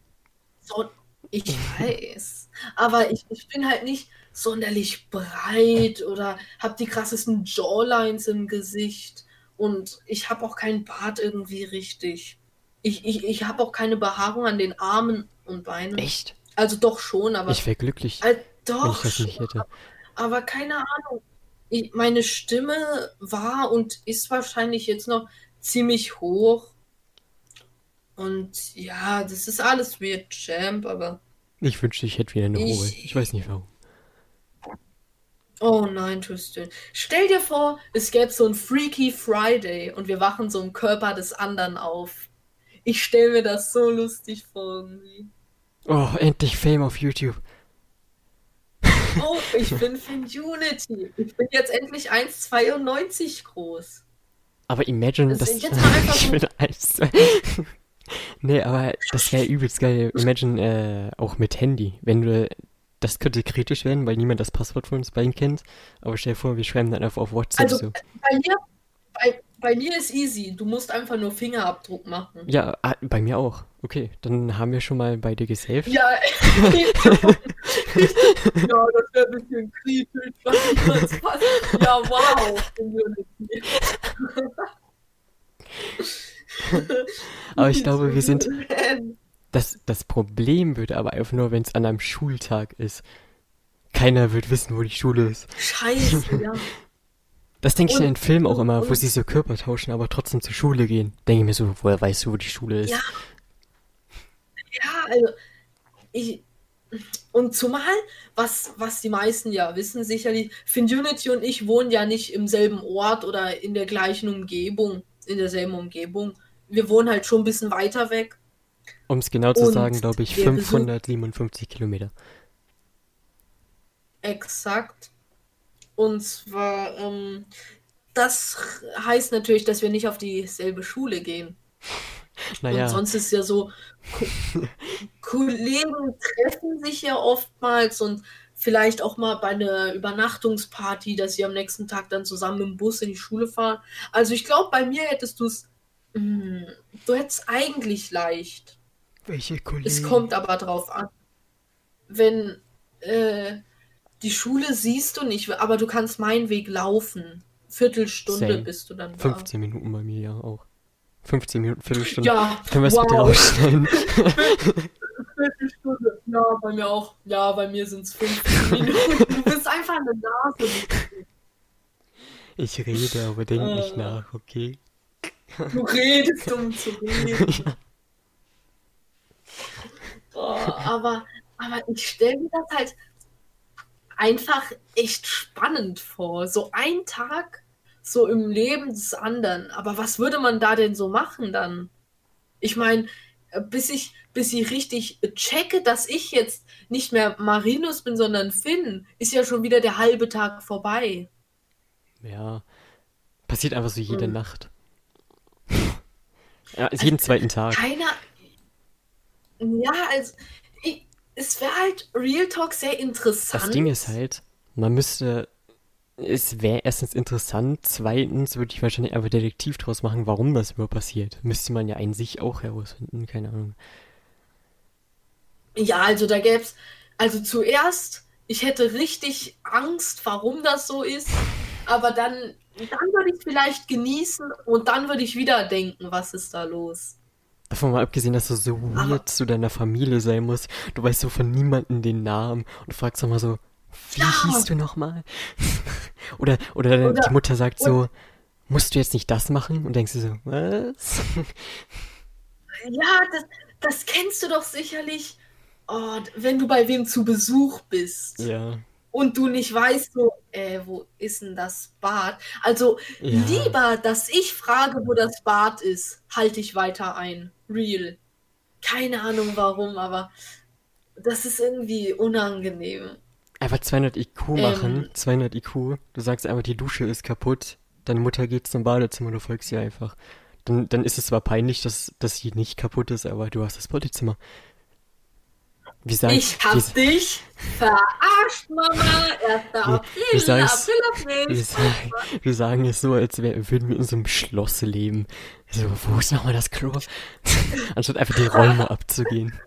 So, ich weiß. Aber ich, ich bin halt nicht sonderlich breit oder habe die krassesten Jawlines im Gesicht. Und ich habe auch keinen Bart irgendwie richtig. Ich, ich, ich habe auch keine Behaarung an den Armen und Beinen. echt? Also doch schon, aber Ich wäre glücklich, äh, wenn doch ich das schon, nicht hätte. aber keine Ahnung. Ich, meine Stimme war und ist wahrscheinlich jetzt noch ziemlich hoch. Und ja, das ist alles weird, Champ, aber Ich wünschte, ich hätte wieder eine Ich- hohe. Ich weiß nicht warum. oh nein, Tristan. Stell dir vor, es gäbe so ein Freaky Friday und wir wachen so im Körper des anderen auf. Ich stell mir das so lustig vor irgendwie. Oh, endlich Fame auf YouTube. Oh, ich bin von Unity. Ich bin jetzt endlich 1,92 groß. Aber imagine, Das dass sind jetzt (laughs) mal einfach ich bin eins. (laughs) Nee, aber das wäre übelst geil. Imagine äh, auch mit Handy. Wenn du. Das könnte kritisch werden, weil niemand das Passwort von uns beiden kennt. Aber stell dir vor, wir schreiben dann einfach auf WhatsApp Also so. bei mir, bei, bei mir ist easy. Du musst einfach nur Fingerabdruck machen. Ja, ah, bei mir auch. Okay, dann haben wir schon mal beide gesaved. Ja, (laughs) (laughs) ja, das wäre ein bisschen kritisch. (laughs) Ja, wow. Aber ich glaube, wir sind. Das, das Problem wird aber einfach nur, wenn es an einem Schultag ist. Keiner wird wissen, wo die Schule ist. Scheiße, ja. Das denke ich in den Filmen auch immer, wo sie so Körper tauschen, aber trotzdem zur Schule gehen. Denke ich mir so, woher weißt du, wo die Schule ist? Ja. Ja, also ich. Und zumal, was, was die meisten ja wissen, sicherlich, Finunity und ich wohnen ja nicht im selben Ort oder in der gleichen Umgebung, in derselben Umgebung. Wir wohnen halt schon ein bisschen weiter weg. Um es genau zu Und sagen, glaube ich, wir besuchen- 557 Kilometer. Exakt. Und zwar, ähm, das heißt natürlich, dass wir nicht auf dieselbe Schule gehen. Und Naja, sonst ist ja so, Ko (laughs) Kollegen treffen sich ja oftmals und vielleicht auch mal bei einer Übernachtungsparty, dass sie am nächsten Tag dann zusammen im Bus in die Schule fahren. Also ich glaube, bei mir hättest du es, du hättest eigentlich leicht. welche Kollegen? Es kommt aber drauf an. Wenn äh, die Schule siehst du nicht, aber du kannst meinen Weg laufen. Viertelstunde Same. bist du dann da. 15 Minuten bei mir ja auch. 15 Minuten, Viertelstunde. Ja, Können wir es bitte wow. rausschneiden? (laughs) (laughs) Viertelstunde. Ja, bei mir auch. Ja, bei mir sind es 15 Minuten. Du bist einfach eine Nase. Ich rede, aber denk nicht Äh. nach, okay? Du redest, um zu reden. (laughs) Oh, aber, aber ich stelle mir das halt einfach echt spannend vor. So ein Tag so im Leben des anderen. Aber was würde man da denn so machen dann? Ich meine, bis ich, bis ich richtig checke, dass ich jetzt nicht mehr Marinus bin, sondern Finn, ist ja schon wieder der halbe Tag vorbei. Ja. Passiert einfach so jede Hm. Nacht. (laughs) Ja, ist jeden zweiten Tag. Keiner. Ja, also. Es wäre halt Real Talk sehr interessant. Das Ding ist halt, man müsste es wäre erstens interessant, zweitens würde ich wahrscheinlich einfach Detektiv draus machen, warum das überhaupt passiert. Müsste man ja in sich auch herausfinden, keine Ahnung. Ja, also da gäb's, also zuerst, ich hätte richtig Angst, warum das so ist, aber dann, dann würde ich vielleicht genießen und dann würde ich wieder denken, was ist da los? Davon mal abgesehen, dass du so weird zu deiner Familie sein musst. Du weißt so von niemandem den Namen und fragst mal so, wie hieß ja, du nochmal? (laughs) Oder, oder dann die oder, Mutter sagt so, musst du jetzt nicht das machen? Und denkst du so, was? (laughs) ja, das, das kennst du doch sicherlich, oh, wenn du bei wem zu Besuch bist. Ja, und du nicht weißt, so, äh, wo ist denn das Bad? Also ja. lieber, dass ich frage, wo das Bad ist, halte ich weiter ein. Real. Keine Ahnung warum, aber das ist irgendwie unangenehm. Einfach 200 IQ machen, Ähm, 200 IQ. Du sagst einfach, die Dusche ist kaputt. Deine Mutter geht zum Badezimmer, du folgst ihr einfach. Dann, dann ist es zwar peinlich, dass, dass sie nicht kaputt ist, aber du hast das Badezimmer. Wir sagen, ich hab dich verarscht, Mama. 1. wir, wir April, April, April, wir sagen, es so, als wär, würden wir in so einem Schloss leben. So, wo ist nochmal das Klo? (laughs) Anstatt einfach die Räume (laughs) abzugehen.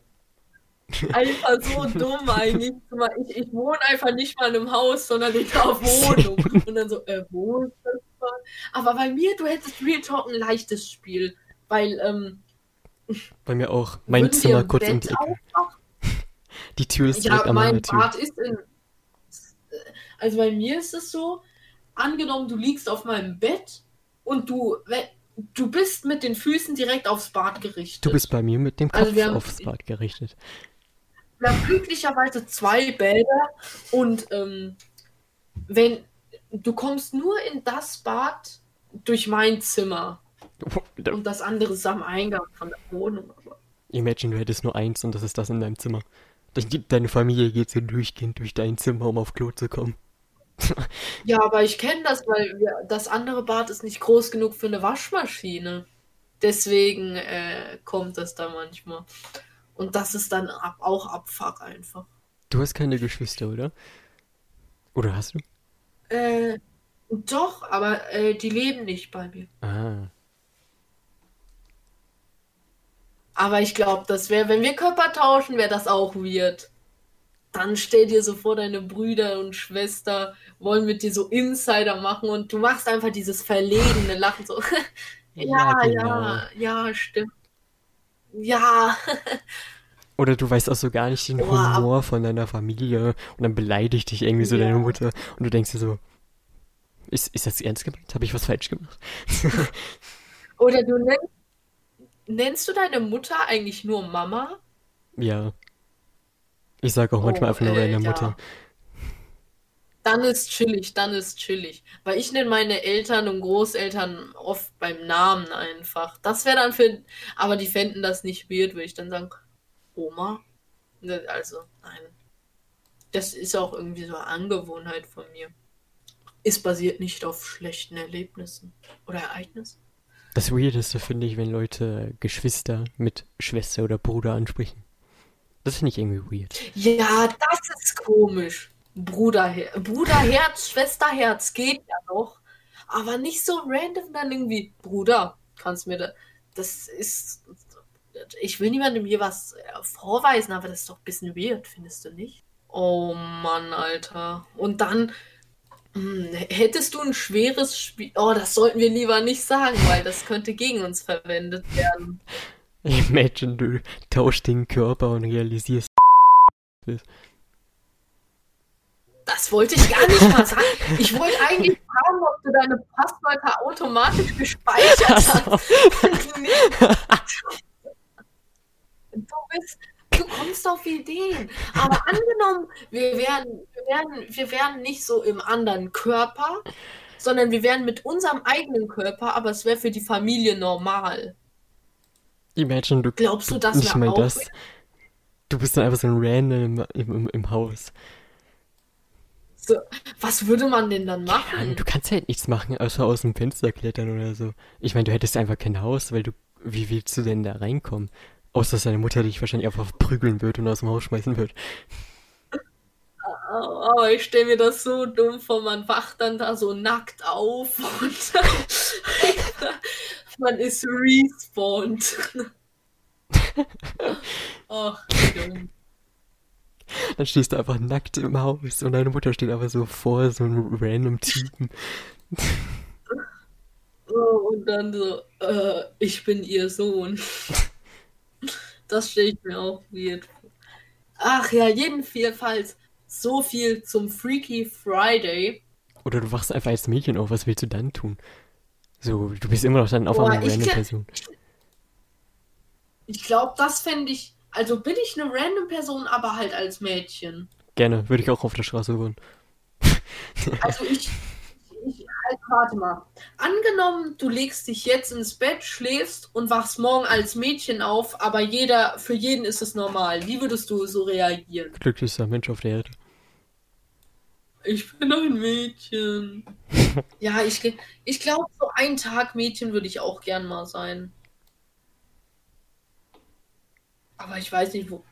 Einfach so (laughs) dumm eigentlich. Mal, Ich, ich wohne einfach nicht mal in einem Haus, sondern in einer Wohnung. Und dann so, äh, wo ist das Bad? Aber bei mir, du hättest Real Talk ein leichtes Spiel. Weil, ähm, Bei mir auch. Mein Zimmer im kurz Bett Ecke. aufwachen? Die Tür ist direkt Ja, an meiner mein Tür. Bad ist in. Also bei mir ist es so, angenommen, du liegst auf meinem Bett und du, du bist mit den Füßen direkt aufs Bad Du gerichtet. bist bei mir mit dem Also Kopf wir haben, aufs Bad gerichtet. wir haben glücklicherweise zwei Bäder und ähm, wenn du kommst nur in das Bad durch mein Zimmer und das andere ist am Eingang von der Wohnung. Imagine, du hättest nur eins und das ist das in deinem Zimmer. De- Deine Familie geht so durchgehend durch dein Zimmer, um auf Klo zu kommen. ja, aber ich kenne das, weil wir, das andere Bad ist nicht groß genug für eine Waschmaschine. Deswegen äh, kommt das da manchmal. Und das ist dann ab, auch Abfuck einfach. Du hast keine Geschwister, oder? Oder hast du? Äh, doch, aber äh, die leben nicht bei mir. Ah. Aber ich glaube, das wäre, wenn wir Körper tauschen, wäre das auch weird. Dann stell dir so vor, deine Brüder und Schwester wollen mit dir so Insider machen und du machst einfach dieses verlegene Lachen so. (laughs) Ja, Ja, genau. ja, stimmt. Ja. (laughs) Oder du weißt auch so gar nicht den Boah, Humor von deiner Familie und dann beleidigt dich irgendwie so deine ja. Mutter und du denkst dir so, ist, ist das ernst gemeint? Habe ich was falsch gemacht? (laughs) Oder du nennst, nennst du deine Mutter eigentlich nur Mama? Ja. Ich sage auch manchmal Oh, einfach nur deine Mutter. Dann ist chillig, dann ist chillig. Weil ich nenne meine Eltern und Großeltern oft beim Namen einfach. Das wäre dann für, aber die fänden das nicht weird, würde ich dann sagen, Oma? Ne, Also, nein. Das ist auch irgendwie so eine Angewohnheit von mir. Es basiert nicht auf schlechten Erlebnissen oder Ereignissen. Das Weirdeste finde ich, wenn Leute Geschwister mit Schwester oder Bruder ansprechen. Das finde ich irgendwie weird. Ja, das ist komisch. Bruderher Bruderherz, Schwesterherz geht ja noch. Aber nicht so random dann irgendwie, Bruder, kannst mir da. Das ist. Ich will niemandem hier was äh, vorweisen, aber das ist doch ein bisschen weird, findest du nicht? Oh Mann, Alter. Und dann. Hm, Hättest du ein schweres Spiel. Oh, das sollten wir lieber nicht sagen, weil das könnte gegen uns verwendet werden. (laughs) Imagine, du tauschst den Körper und realisierst. Das wollte ich gar nicht mal sagen. Ich wollte eigentlich fragen, ob du deine Passwörter automatisch gespeichert hast. (laughs) Nee, du bist, du kommst auf Ideen. Aber angenommen, wir wären, wir wären, wir wären nicht so im anderen Körper, sondern wir wären mit unserem eigenen Körper, aber es wäre für die Familie normal. Imagine, du, Glaubst du, du das nicht mal auch das. Du bist dann einfach so ein Random im, im, im Haus. so? Was würde man denn dann machen? du kannst halt nichts machen, außer aus dem Fenster klettern oder so. Ich meine, du hättest einfach kein Haus, weil du. Wie willst du denn da reinkommen? Außer dass deine Mutter dich wahrscheinlich einfach prügeln wird und aus dem Haus schmeißen wird. Aber ich stelle mir das so dumm vor, man wacht dann da so nackt auf und (laughs) man ist respawned. (laughs) Ach, dumm. Dann stehst du einfach nackt im Haus und deine Mutter steht einfach so vor so einem random Typen. Oh, und dann so, äh, ich bin ihr Sohn. (laughs) Das stelle ich mir auch weird vor. Ach ja, jedenfalls so viel zum Freaky Friday. Oder du wachst einfach als Mädchen auf, was willst du dann tun? So, du bist immer noch dann auf einmal eine random Person. Ich glaube, das fände ich. Also bin ich eine random Person, aber halt als Mädchen. Gerne, würde ich auch auf der Straße wohnen. Also ich. (laughs) ich also warte mal. Angenommen, du legst dich jetzt ins Bett, schläfst und wachst morgen als Mädchen auf, aber jeder, für jeden ist es normal. Wie würdest du so reagieren? Glücklichster Mensch auf der Erde. Ich bin ein Mädchen. (laughs) ja, ich, ich glaube, so ein Tag Mädchen würde ich auch gern mal sein. Aber ich weiß nicht, wo.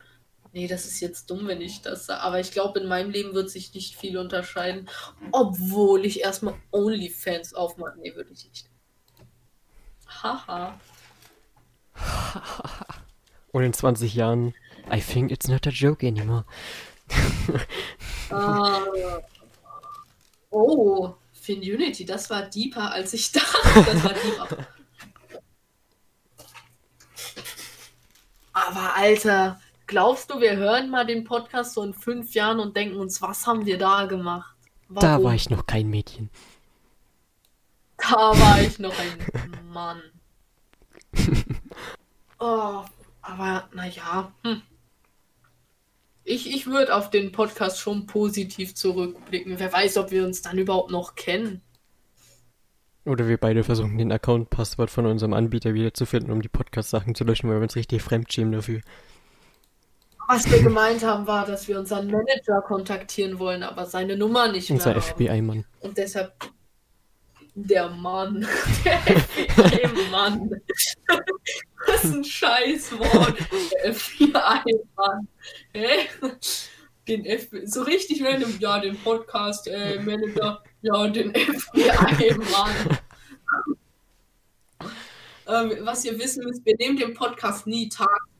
Nee, das ist jetzt dumm, wenn ich das sage. Aber ich glaube, in meinem Leben wird sich nicht viel unterscheiden. Obwohl ich erstmal OnlyFans aufmache. Nee, würde ich nicht. Haha. (laughs) Und in 20 Jahren, I think it's not a joke anymore. (laughs) Ah. Oh, Finunity, das war deeper, als ich (laughs) dachte. Das war deeper. Aber Alter, glaubst du, wir hören mal den Podcast so in fünf Jahren und denken uns, was haben wir da gemacht? Da Warum? war ich noch kein Mädchen. Da war ich noch ein Mann. (laughs) Oh, aber naja. Hm. Ich, ich würde auf den Podcast schon positiv zurückblicken. Wer weiß, ob wir uns dann überhaupt noch kennen. Oder wir beide versuchen, den Account-Passwort von unserem Anbieter wiederzufinden, um die Podcast-Sachen zu löschen, weil wir uns richtig fremdschämen dafür. Was wir gemeint haben, war, dass wir unseren Manager kontaktieren wollen, aber seine Nummer nicht mehr Unser. FBI-Mann. Und deshalb der Mann. (laughs) Der FBI-Mann. Was ein Scheißwort. Der FBI-Mann. Den FBI, so richtig random, ja, den Podcast, äh, Manager, ja, den FBI-Mann. ähm, was ihr wissen müsst, wir nehmen den Podcast nie tags auf.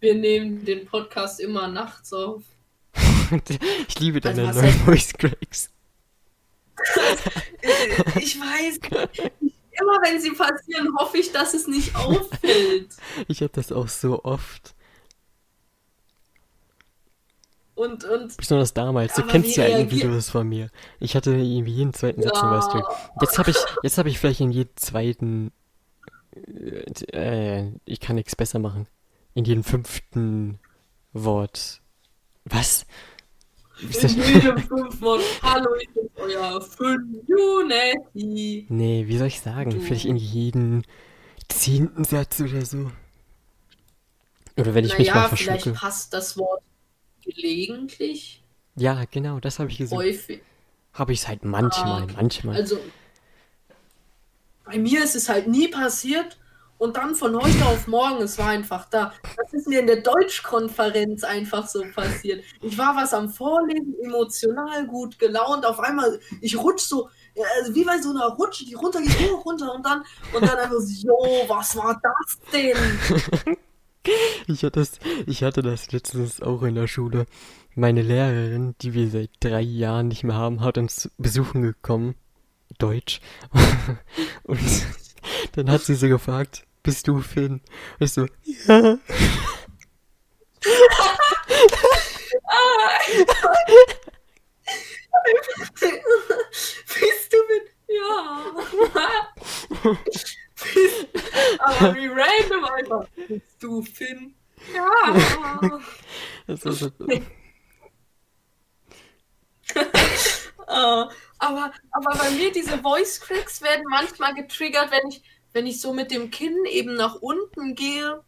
Wir nehmen den Podcast immer nachts auf. (laughs) ich liebe deine Also neuen Voice Cracks. Äh, (laughs) Ich weiß. Immer wenn sie passieren, hoffe ich, dass es nicht auffällt. (laughs) Ich hab das auch so oft. Und, und Besonders damals. Du kennst ja reagiert- Videos von mir. Ich hatte irgendwie jeden zweiten Satz Ja. Beispiel. Jetzt habe ich, jetzt habe ich vielleicht in jedem zweiten, äh, ich kann nichts besser machen. In jedem fünften Wort. Was? in jedem (laughs) fünfmal, hallo, ich bin euer Fünunity. Nee, wie soll ich sagen? Du. Vielleicht in jedem zehnten Satz oder so. Oder wenn ich mich mal Naja, vielleicht verschlucke. passt das Wort gelegentlich, Ja, genau, das habe ich gesagt. häufig. Habe ich es halt manchmal, Ah, manchmal. Also, bei mir ist es halt nie passiert und dann von heute auf morgen, es war einfach da. Das ist mir in der Deutschkonferenz einfach so passiert. Ich war was am Vorlesen, emotional gut gelaunt, auf einmal, ich rutsch so, also wie bei so einer Rutsche, die runter geht, hoch, runter und dann, und dann einfach so, jo, was war das denn? Ich hatte, das, ich hatte das letztens auch in der Schule. Meine Lehrerin, die wir seit drei Jahren nicht mehr haben, hat uns besuchen gekommen. Deutsch. (laughs) Und dann hat sie so gefragt, bist du Finn? Und ich so, ja. (laughs) Bist du mit? Ja. Bist, aber wie random einfach. Bist du Finn? Ja. Das war so, Äh, aber, aber bei mir diese Voice Cracks werden manchmal getriggert, wenn ich, wenn ich so mit dem Kinn eben nach unten gehe,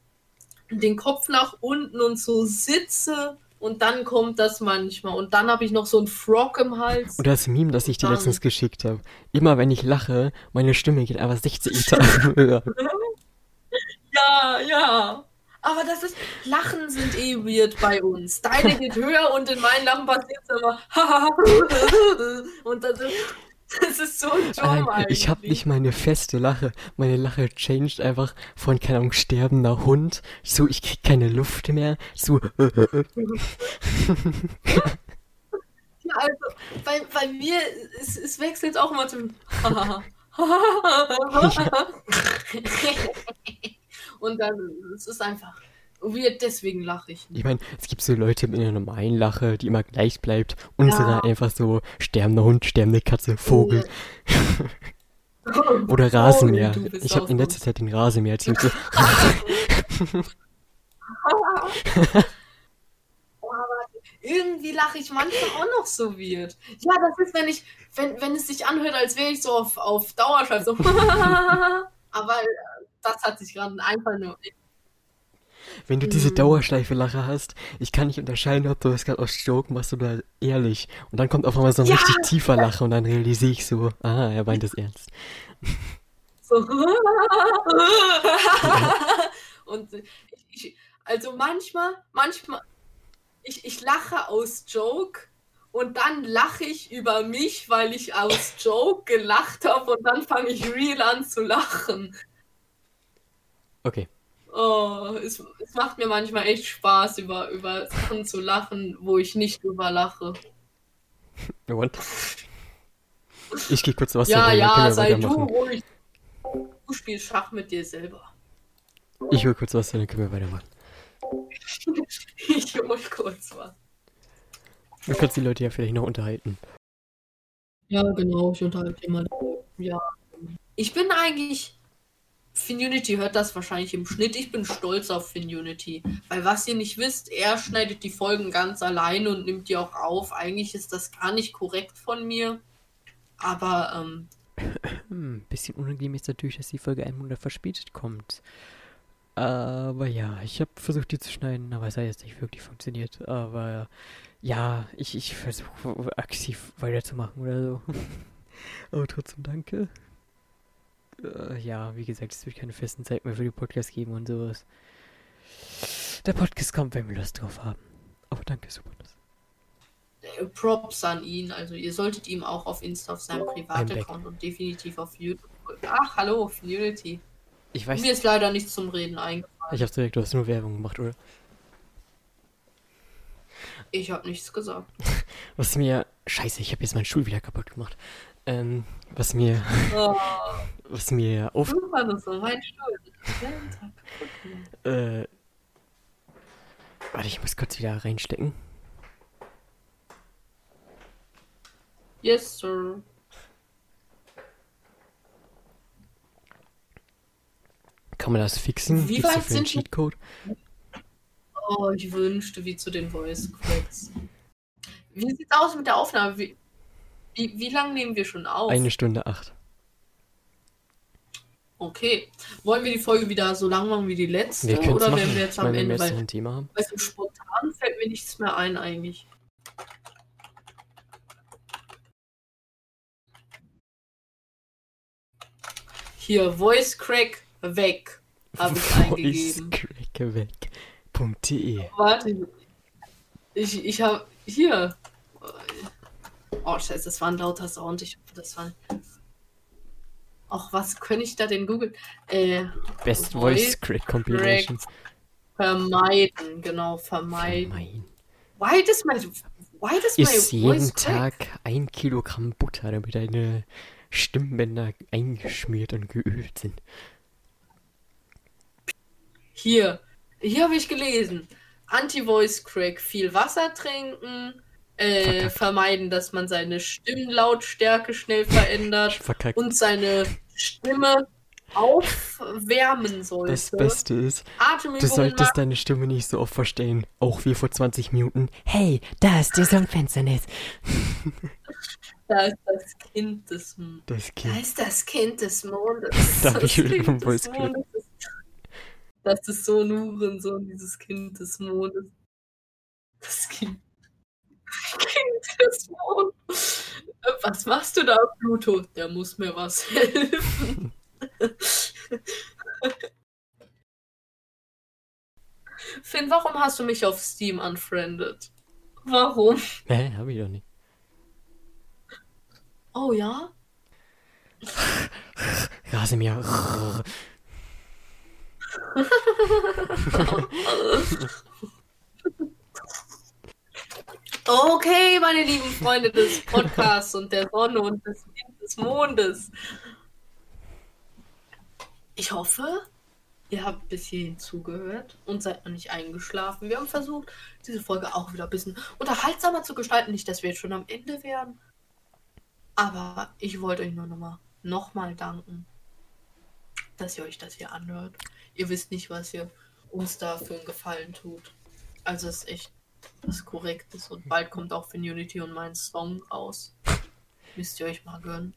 den Kopf nach unten und so sitze und dann kommt das manchmal. Und dann habe ich noch so einen Frog im Hals. Und das Meme, das ich dir letztens geschickt habe. Immer wenn ich lache, meine Stimme geht einfach 16 Oktaven (laughs) höher. Ja, ja. Aber das ist, Lachen sind eh weird bei uns. Deine geht höher und in meinen Lachen passiert es immer. (laughs) und das ist, das ist so dumm Allein, eigentlich. ich habe nicht meine feste Lache. Meine Lache changed einfach von, keine Ahnung, sterbender Hund. So, ich krieg keine Luft mehr. So, (laughs) Ja, also, bei, bei mir, es, es wechselt auch immer zum. (laughs) (laughs) Und dann, es ist einfach weird, deswegen lache ich ich nicht. meine, es gibt so Leute mit einer normalen Lache, die immer gleich bleibt. Unsere Ja. einfach so sterbender Hund, sterbende Katze, Vogel (laughs) oder Rasenmäher. bist Ich habe in letzter Zeit den Rasenmäher ziemlich. Oh, (laughs) (laughs) irgendwie lache ich manchmal auch noch so weird. Ja, das ist, wenn ich, wenn, wenn es sich anhört, als wäre ich so auf, auf Dauerschleife so. aber äh, das hat sich gerade einfach nur. Wenn du diese Mhm. Dauerschleife-Lache hast, ich kann nicht unterscheiden, ob du das gerade aus Joke machst oder ehrlich. Und dann kommt auf einmal so ein Ja! richtig tiefer Lacher und dann realisiere ich so, ah, er meint es ernst. So. (laughs) Und ich, also manchmal, manchmal, ich, ich lache aus Joke und dann lache ich über mich, weil ich aus Joke gelacht habe und dann fange ich real an zu lachen. Okay. Oh, es, es macht mir manchmal echt Spaß, über, über Sachen zu lachen, wo ich nicht drüber lache. (laughs) Und? Ich gehe kurz was Ja, ja, sei du ruhig. Du spielst Schach mit dir selber. Ich hol kurz was, dann können wir weitermachen. (laughs) Ich hol kurz was. Du kannst die Leute ja vielleicht noch unterhalten. Ja, genau, ich unterhalte immer. Ja. Ich bin eigentlich. Finunity hört das wahrscheinlich im Schnitt. Ich bin stolz auf Finunity. Weil was ihr nicht wisst, er schneidet die Folgen ganz alleine und nimmt die auch auf. Eigentlich ist das gar nicht korrekt von mir. Aber ähm, Hm, bisschen unangenehm ist natürlich, dass die Folge einen Monat verspätet kommt. Aber ja, ich habe versucht, die zu schneiden, aber es hat jetzt nicht wirklich funktioniert. Aber ja, ich, ich versuche aktiv weiterzumachen oder so. (laughs) aber trotzdem danke. Äh, ja, wie gesagt, es wird keine festen Zeit mehr für die Podcasts geben und sowas. Der Podcast kommt, wenn wir Lust drauf haben. Aber danke, super. äh, Props an ihn. Also ihr solltet ihm auch auf Insta auf seinem Privataccount und definitiv auf YouTube. Ach, hallo, Finunity. Ich weiß, Mir ist leider nichts zum Reden eingefallen. ich hab's direkt, du hast nur Werbung gemacht, oder? Ich habe nichts gesagt. (laughs) Was mir. Scheiße, ich habe jetzt meinen Stuhl wieder kaputt gemacht. Ähm, was mir. Oh, Was mir auf. du war das so, mein Stuhl. Äh. Warte, ich muss kurz wieder reinstecken. Yes, sir. Kann man das fixen? Wie Gibt's weit sind Cheatcode? Oh, ich wünschte, wie zu den Voice Cracks. Wie sieht's aus mit der Aufnahme? Wie, wie, wie lange nehmen wir schon auf? Eine Stunde acht. Okay. Wollen wir die Folge wieder so lang machen wie die letzte? Wir oder machen. werden wir jetzt am meine, Ende? Weil, ein Thema haben. weil so spontan fällt mir nichts mehr ein eigentlich. Hier, Voice Crack weg. Habe ich eingegeben. Voicecrackerweg.de Warte. Ich, ich habe hier. Oh, scheiße, das war ein lauter Sound. Ich hoffe, das war. Ach, was könnte ich da denn googeln? Äh, Best Voice Crack Compilation. vermeiden, genau, vermeiden. Mein. Why does my, why does my Iss jeden crack? Tag ein Kilogramm Butter, damit deine Stimmbänder eingeschmiert und geölt sind. Hier, hier habe ich gelesen. Anti-Voice Crack, viel Wasser trinken, äh, vermeiden, dass man seine Stimmlautstärke schnell verändert Verkackt. und seine Stimme aufwärmen sollte. Das Beste ist, du solltest deine Stimme nicht so oft verstellen. Auch wie vor 20 Minuten. Hey, da ist die Songfinsternis. (laughs) Da ist das Kind des Mondes. Das (laughs) Da ist das Kind des Mondes. Da hab Das ich Kind des. Mondes. Das ist so ein Hurensohn, dieses Kind des Mondes. Das Kind. Was machst du da, Pluto? Der muss mir was helfen. Finn, warum hast du mich auf Steam unfriended? Warum? Hä, hab ich doch nicht. Oh ja? Rasenmäher. (laughs) Okay, meine lieben Freunde des Podcasts und der Sonne und des, des Mondes. Ich hoffe, ihr habt bis hierhin zugehört und seid noch nicht eingeschlafen. Wir haben versucht, diese Folge auch wieder ein bisschen unterhaltsamer zu gestalten. Nicht, dass wir jetzt schon am Ende wären. Aber ich wollte euch nur nochmal noch mal danken, dass ihr euch das hier anhört. Ihr wisst nicht, was ihr uns da für einen Gefallen tut. Also es ist echt was Korrektes. Und bald kommt auch für Unity und mein Song raus. Müsst ihr euch mal gönnen.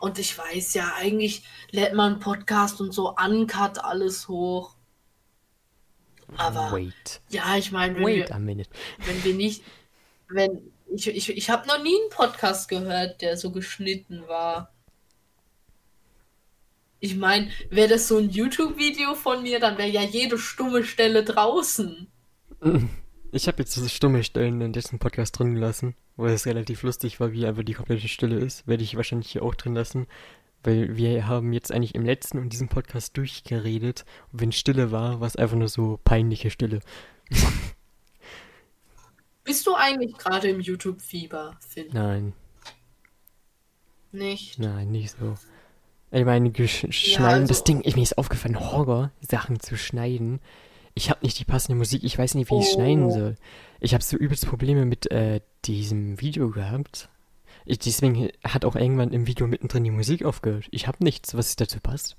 Und ich weiß ja, eigentlich lädt man Podcast und so uncut alles hoch. Aber Wait. ja, ich meine, wenn, Wait wir- a minute. wenn wir nicht, wenn ich, ich, ich habe noch nie einen Podcast gehört, der so geschnitten war. Ich meine, wäre das so ein YouTube-Video von mir, dann wäre ja jede stumme Stelle draußen. (laughs) Ich habe jetzt diese stumme Stellen in dessen Podcast drin gelassen, weil es relativ lustig war, wie einfach die komplette Stille ist. Werde ich wahrscheinlich hier auch drin lassen, weil wir haben jetzt eigentlich im letzten und diesem Podcast durchgeredet. Und wenn Stille war, war es einfach nur so peinliche Stille. (laughs) Bist du eigentlich gerade im YouTube-Fieber, Finn? Nein, Nicht? nein, nicht so. Ich meine, schneiden, also- das Ding, ich, mir ist aufgefallen, Horror-Sachen zu schneiden. Ich habe nicht die passende Musik, ich weiß nicht, wie ich Oh. schneiden soll. Ich habe so übelst Probleme mit äh, diesem Video gehabt. Ich, deswegen hat auch irgendwann im Video mittendrin die Musik aufgehört. Ich habe nichts, was dazu passt.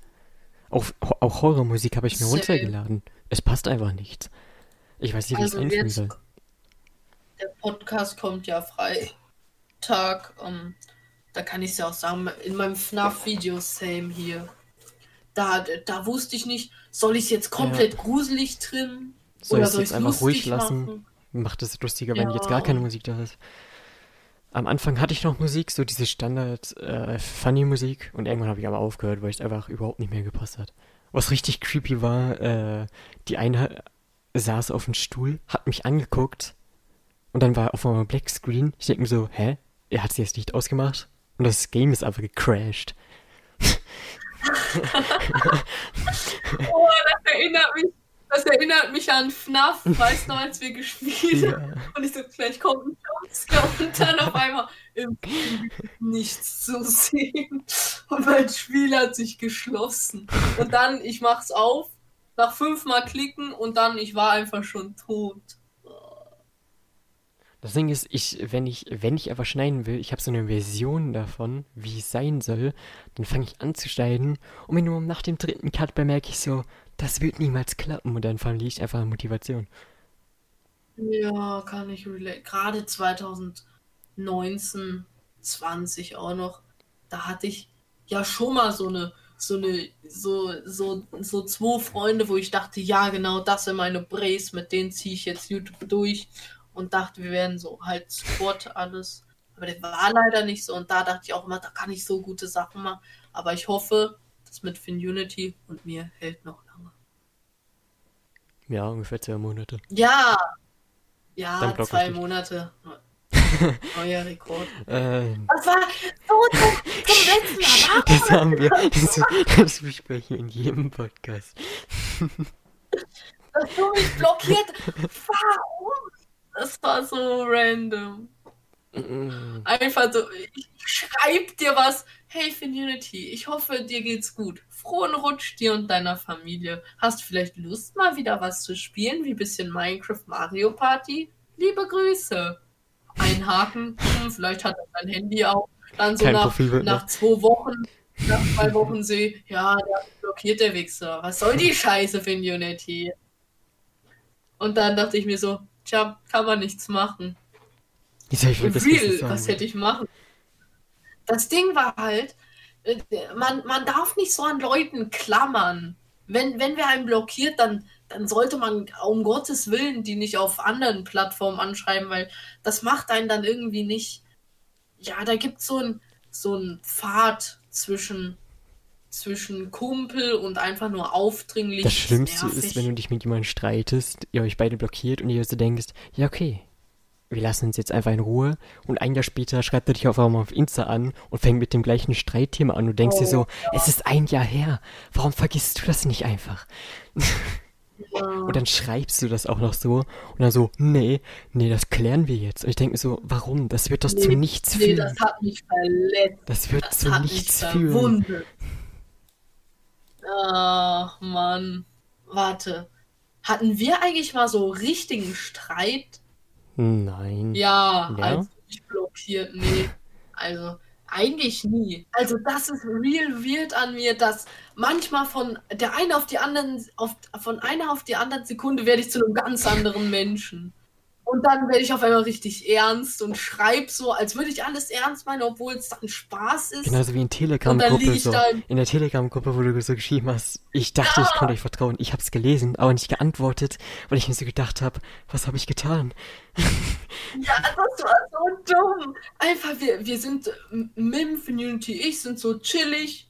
Auch, auch Horrormusik habe ich mir Same. runtergeladen. Es passt einfach nichts. Ich weiß nicht, wie ich es Also einfügen jetzt, soll. der Podcast kommt ja Freitag. Ähm, da kann ich es ja auch sagen, in meinem FNAF-Video, same hier. Da, da wusste ich nicht, soll ich es jetzt komplett gruselig trimmen? Soll oder ich's soll jetzt ich es einfach ruhig lassen? machen? Macht es lustiger, wenn jetzt gar Ja. keine Musik da ist. Am Anfang hatte ich noch Musik, so diese Standard äh, und irgendwann habe ich aber aufgehört, weil es einfach überhaupt nicht mehr gepasst hat. Was richtig creepy war, äh, die eine saß auf dem Stuhl, hat mich angeguckt und dann war auf einmal Black Screen. Ich denke mir so, hä? Er hat sie jetzt nicht ausgemacht und das Game ist einfach gecrashed. (laughs) Oh, das erinnert mich, das erinnert mich an FNAF, weißt du, noch, als wir gespielt haben. Und ich so, gleich kommt ein Jumpscare und dann auf einmal im nichts zu sehen. Und mein Spiel hat sich geschlossen. Und dann, ich mach's auf, nach fünfmal klicken und dann, ich war einfach schon tot. Das Ding ist, ich, wenn ich, wenn ich einfach schneiden will, ich habe so eine Version davon, wie es sein soll, dann fange ich an zu schneiden und wenn nur nach dem dritten Cut bemerke ich so, das wird niemals klappen und dann verliere ich einfach Motivation. Ja, kann ich. Gerade 2019, 20 auch noch, da hatte ich ja schon mal so eine, so eine, so, so, so zwei Freunde, wo ich dachte, ja, genau, das sind meine Brace, mit denen ziehe ich jetzt YouTube durch und dachte, wir werden so halt Squad alles. Aber der war leider nicht so und da dachte ich auch immer, da kann ich so gute Sachen machen. Aber ich hoffe, das mit Finunity und mir hält noch lange. Ja, ungefähr zwei Monate. Ja, ja, zwei. Monate. (laughs) Neuer Rekord. Ähm, Das war so zum letzten (laughs) Mal. das haben wir, das, das besprechen wir in jedem Podcast. Dass du mich blockiert. (laughs) Warum? Das war so random. Einfach so, ich schreib dir was. Hey Finunity, ich hoffe, dir geht's gut. Frohen Rutsch dir und deiner Familie. Hast vielleicht Lust, mal wieder was zu spielen, wie bisschen Minecraft Mario Party? Liebe Grüße. Einhaken, hm, vielleicht hat er sein Handy auch. Dann so Kein nach, mehr. nach zwei Wochen, nach zwei Wochen sehe, ja, der blockiert der Wichser. Was soll die Scheiße Finunity? Und dann dachte ich mir so, tja, kann man nichts machen. Jetzt hab ich Real, was ich hätte ich machen? Das Ding war halt, äh, man, man darf nicht so an Leuten klammern. Wenn, wenn wer einen blockiert, dann, dann sollte man um Gottes Willen die nicht auf anderen Plattformen anschreiben, weil das macht einen dann irgendwie nicht. Ja, da gibt so es ein, so einen Pfad zwischen zwischen Kumpel und einfach nur aufdringlich. Das Schlimmste nervig. ist, wenn du dich mit jemandem streitest, ihr euch beide blockiert und ihr so denkst, ja okay, wir lassen uns jetzt einfach in Ruhe und ein Jahr später schreibt er dich auf einmal auf Insta an und fängt mit dem gleichen Streitthema an. Du denkst oh, dir so, ja. es ist ein Jahr her, warum vergisst du das nicht einfach? Ja. Und dann schreibst du das auch noch so und dann so, nee, nee, das klären wir jetzt. Und ich denke mir so, warum? Das wird doch nee, zu nichts nee, führen. Nee, das hat mich verletzt. Das wird das zu nichts führen. Ach, Mann. Warte. Hatten wir eigentlich mal so richtigen Streit? Nein. Ja, ja? also nicht blockiert, nee. Also, eigentlich nie. Also, das ist real weird an mir, dass manchmal von der eine auf die anderen, auf, von einer auf die andere Sekunde werde ich zu einem ganz anderen Menschen. Und dann werde ich auf einmal richtig ernst und schreibe so, als würde ich alles ernst meinen, obwohl es dann Spaß ist. Genauso wie in Telegram-Gruppe. So. In der Telegram-Gruppe, wo du so geschrieben hast, ich dachte, ja. ich konnte euch vertrauen. Ich habe es gelesen, aber nicht geantwortet, weil ich mir so gedacht habe, was habe ich getan? (laughs) Ja, das war so dumm. Einfach, wir, wir sind Mim-Community, ich sind so chillig.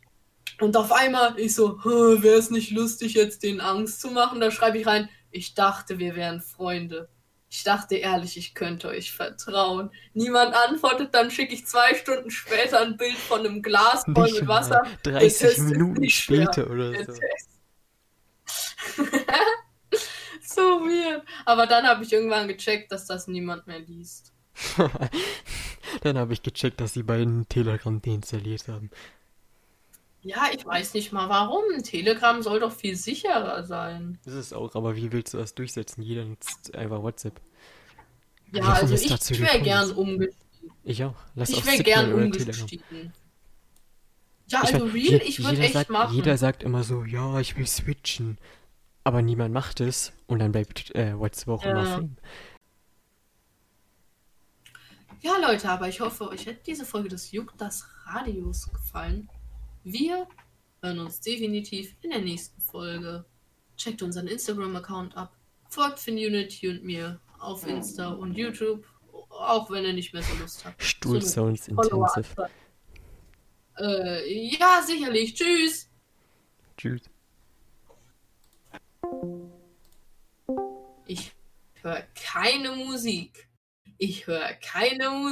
Und auf einmal, ich so, wäre es nicht lustig, jetzt den Angst zu machen? Da schreibe ich rein, ich dachte, wir wären Freunde. Ich dachte ehrlich, ich könnte euch vertrauen. Niemand antwortet, dann schicke ich zwei Stunden später ein Bild von einem Glas voll mit Wasser. 30 Minuten später oder so. (laughs) so weird. Aber dann habe ich irgendwann gecheckt, dass das niemand mehr liest. (laughs) dann habe ich gecheckt, dass die beiden Telegram deinstalliert haben. Ja, ich weiß nicht mal warum. Telegram soll doch viel sicherer sein. Ist es auch, aber wie willst du das durchsetzen? Jeder nutzt einfach WhatsApp. Ja, also ich, ich wäre gern umgestiegen. Ich auch. Lass ich wäre gern umgestiegen. Ja, ich also mein, real, ich würde echt sagt, machen. Jeder sagt immer so, ja, ich will switchen. Aber niemand macht es und dann bleibt äh, WhatsApp auch ja. immer Fame. Ja, Leute, aber ich hoffe, euch hat diese Folge des Juckt das Radios gefallen. Wir hören uns definitiv in der nächsten Folge. Checkt unseren Instagram-Account ab. Folgt Finunity und mir auf Insta und YouTube. Auch wenn ihr nicht mehr so Lust habt. Stuhl Sounds Intensive. Äh, ja, sicherlich. Tschüss. Tschüss. Ich höre keine Musik. Ich höre keine Musik.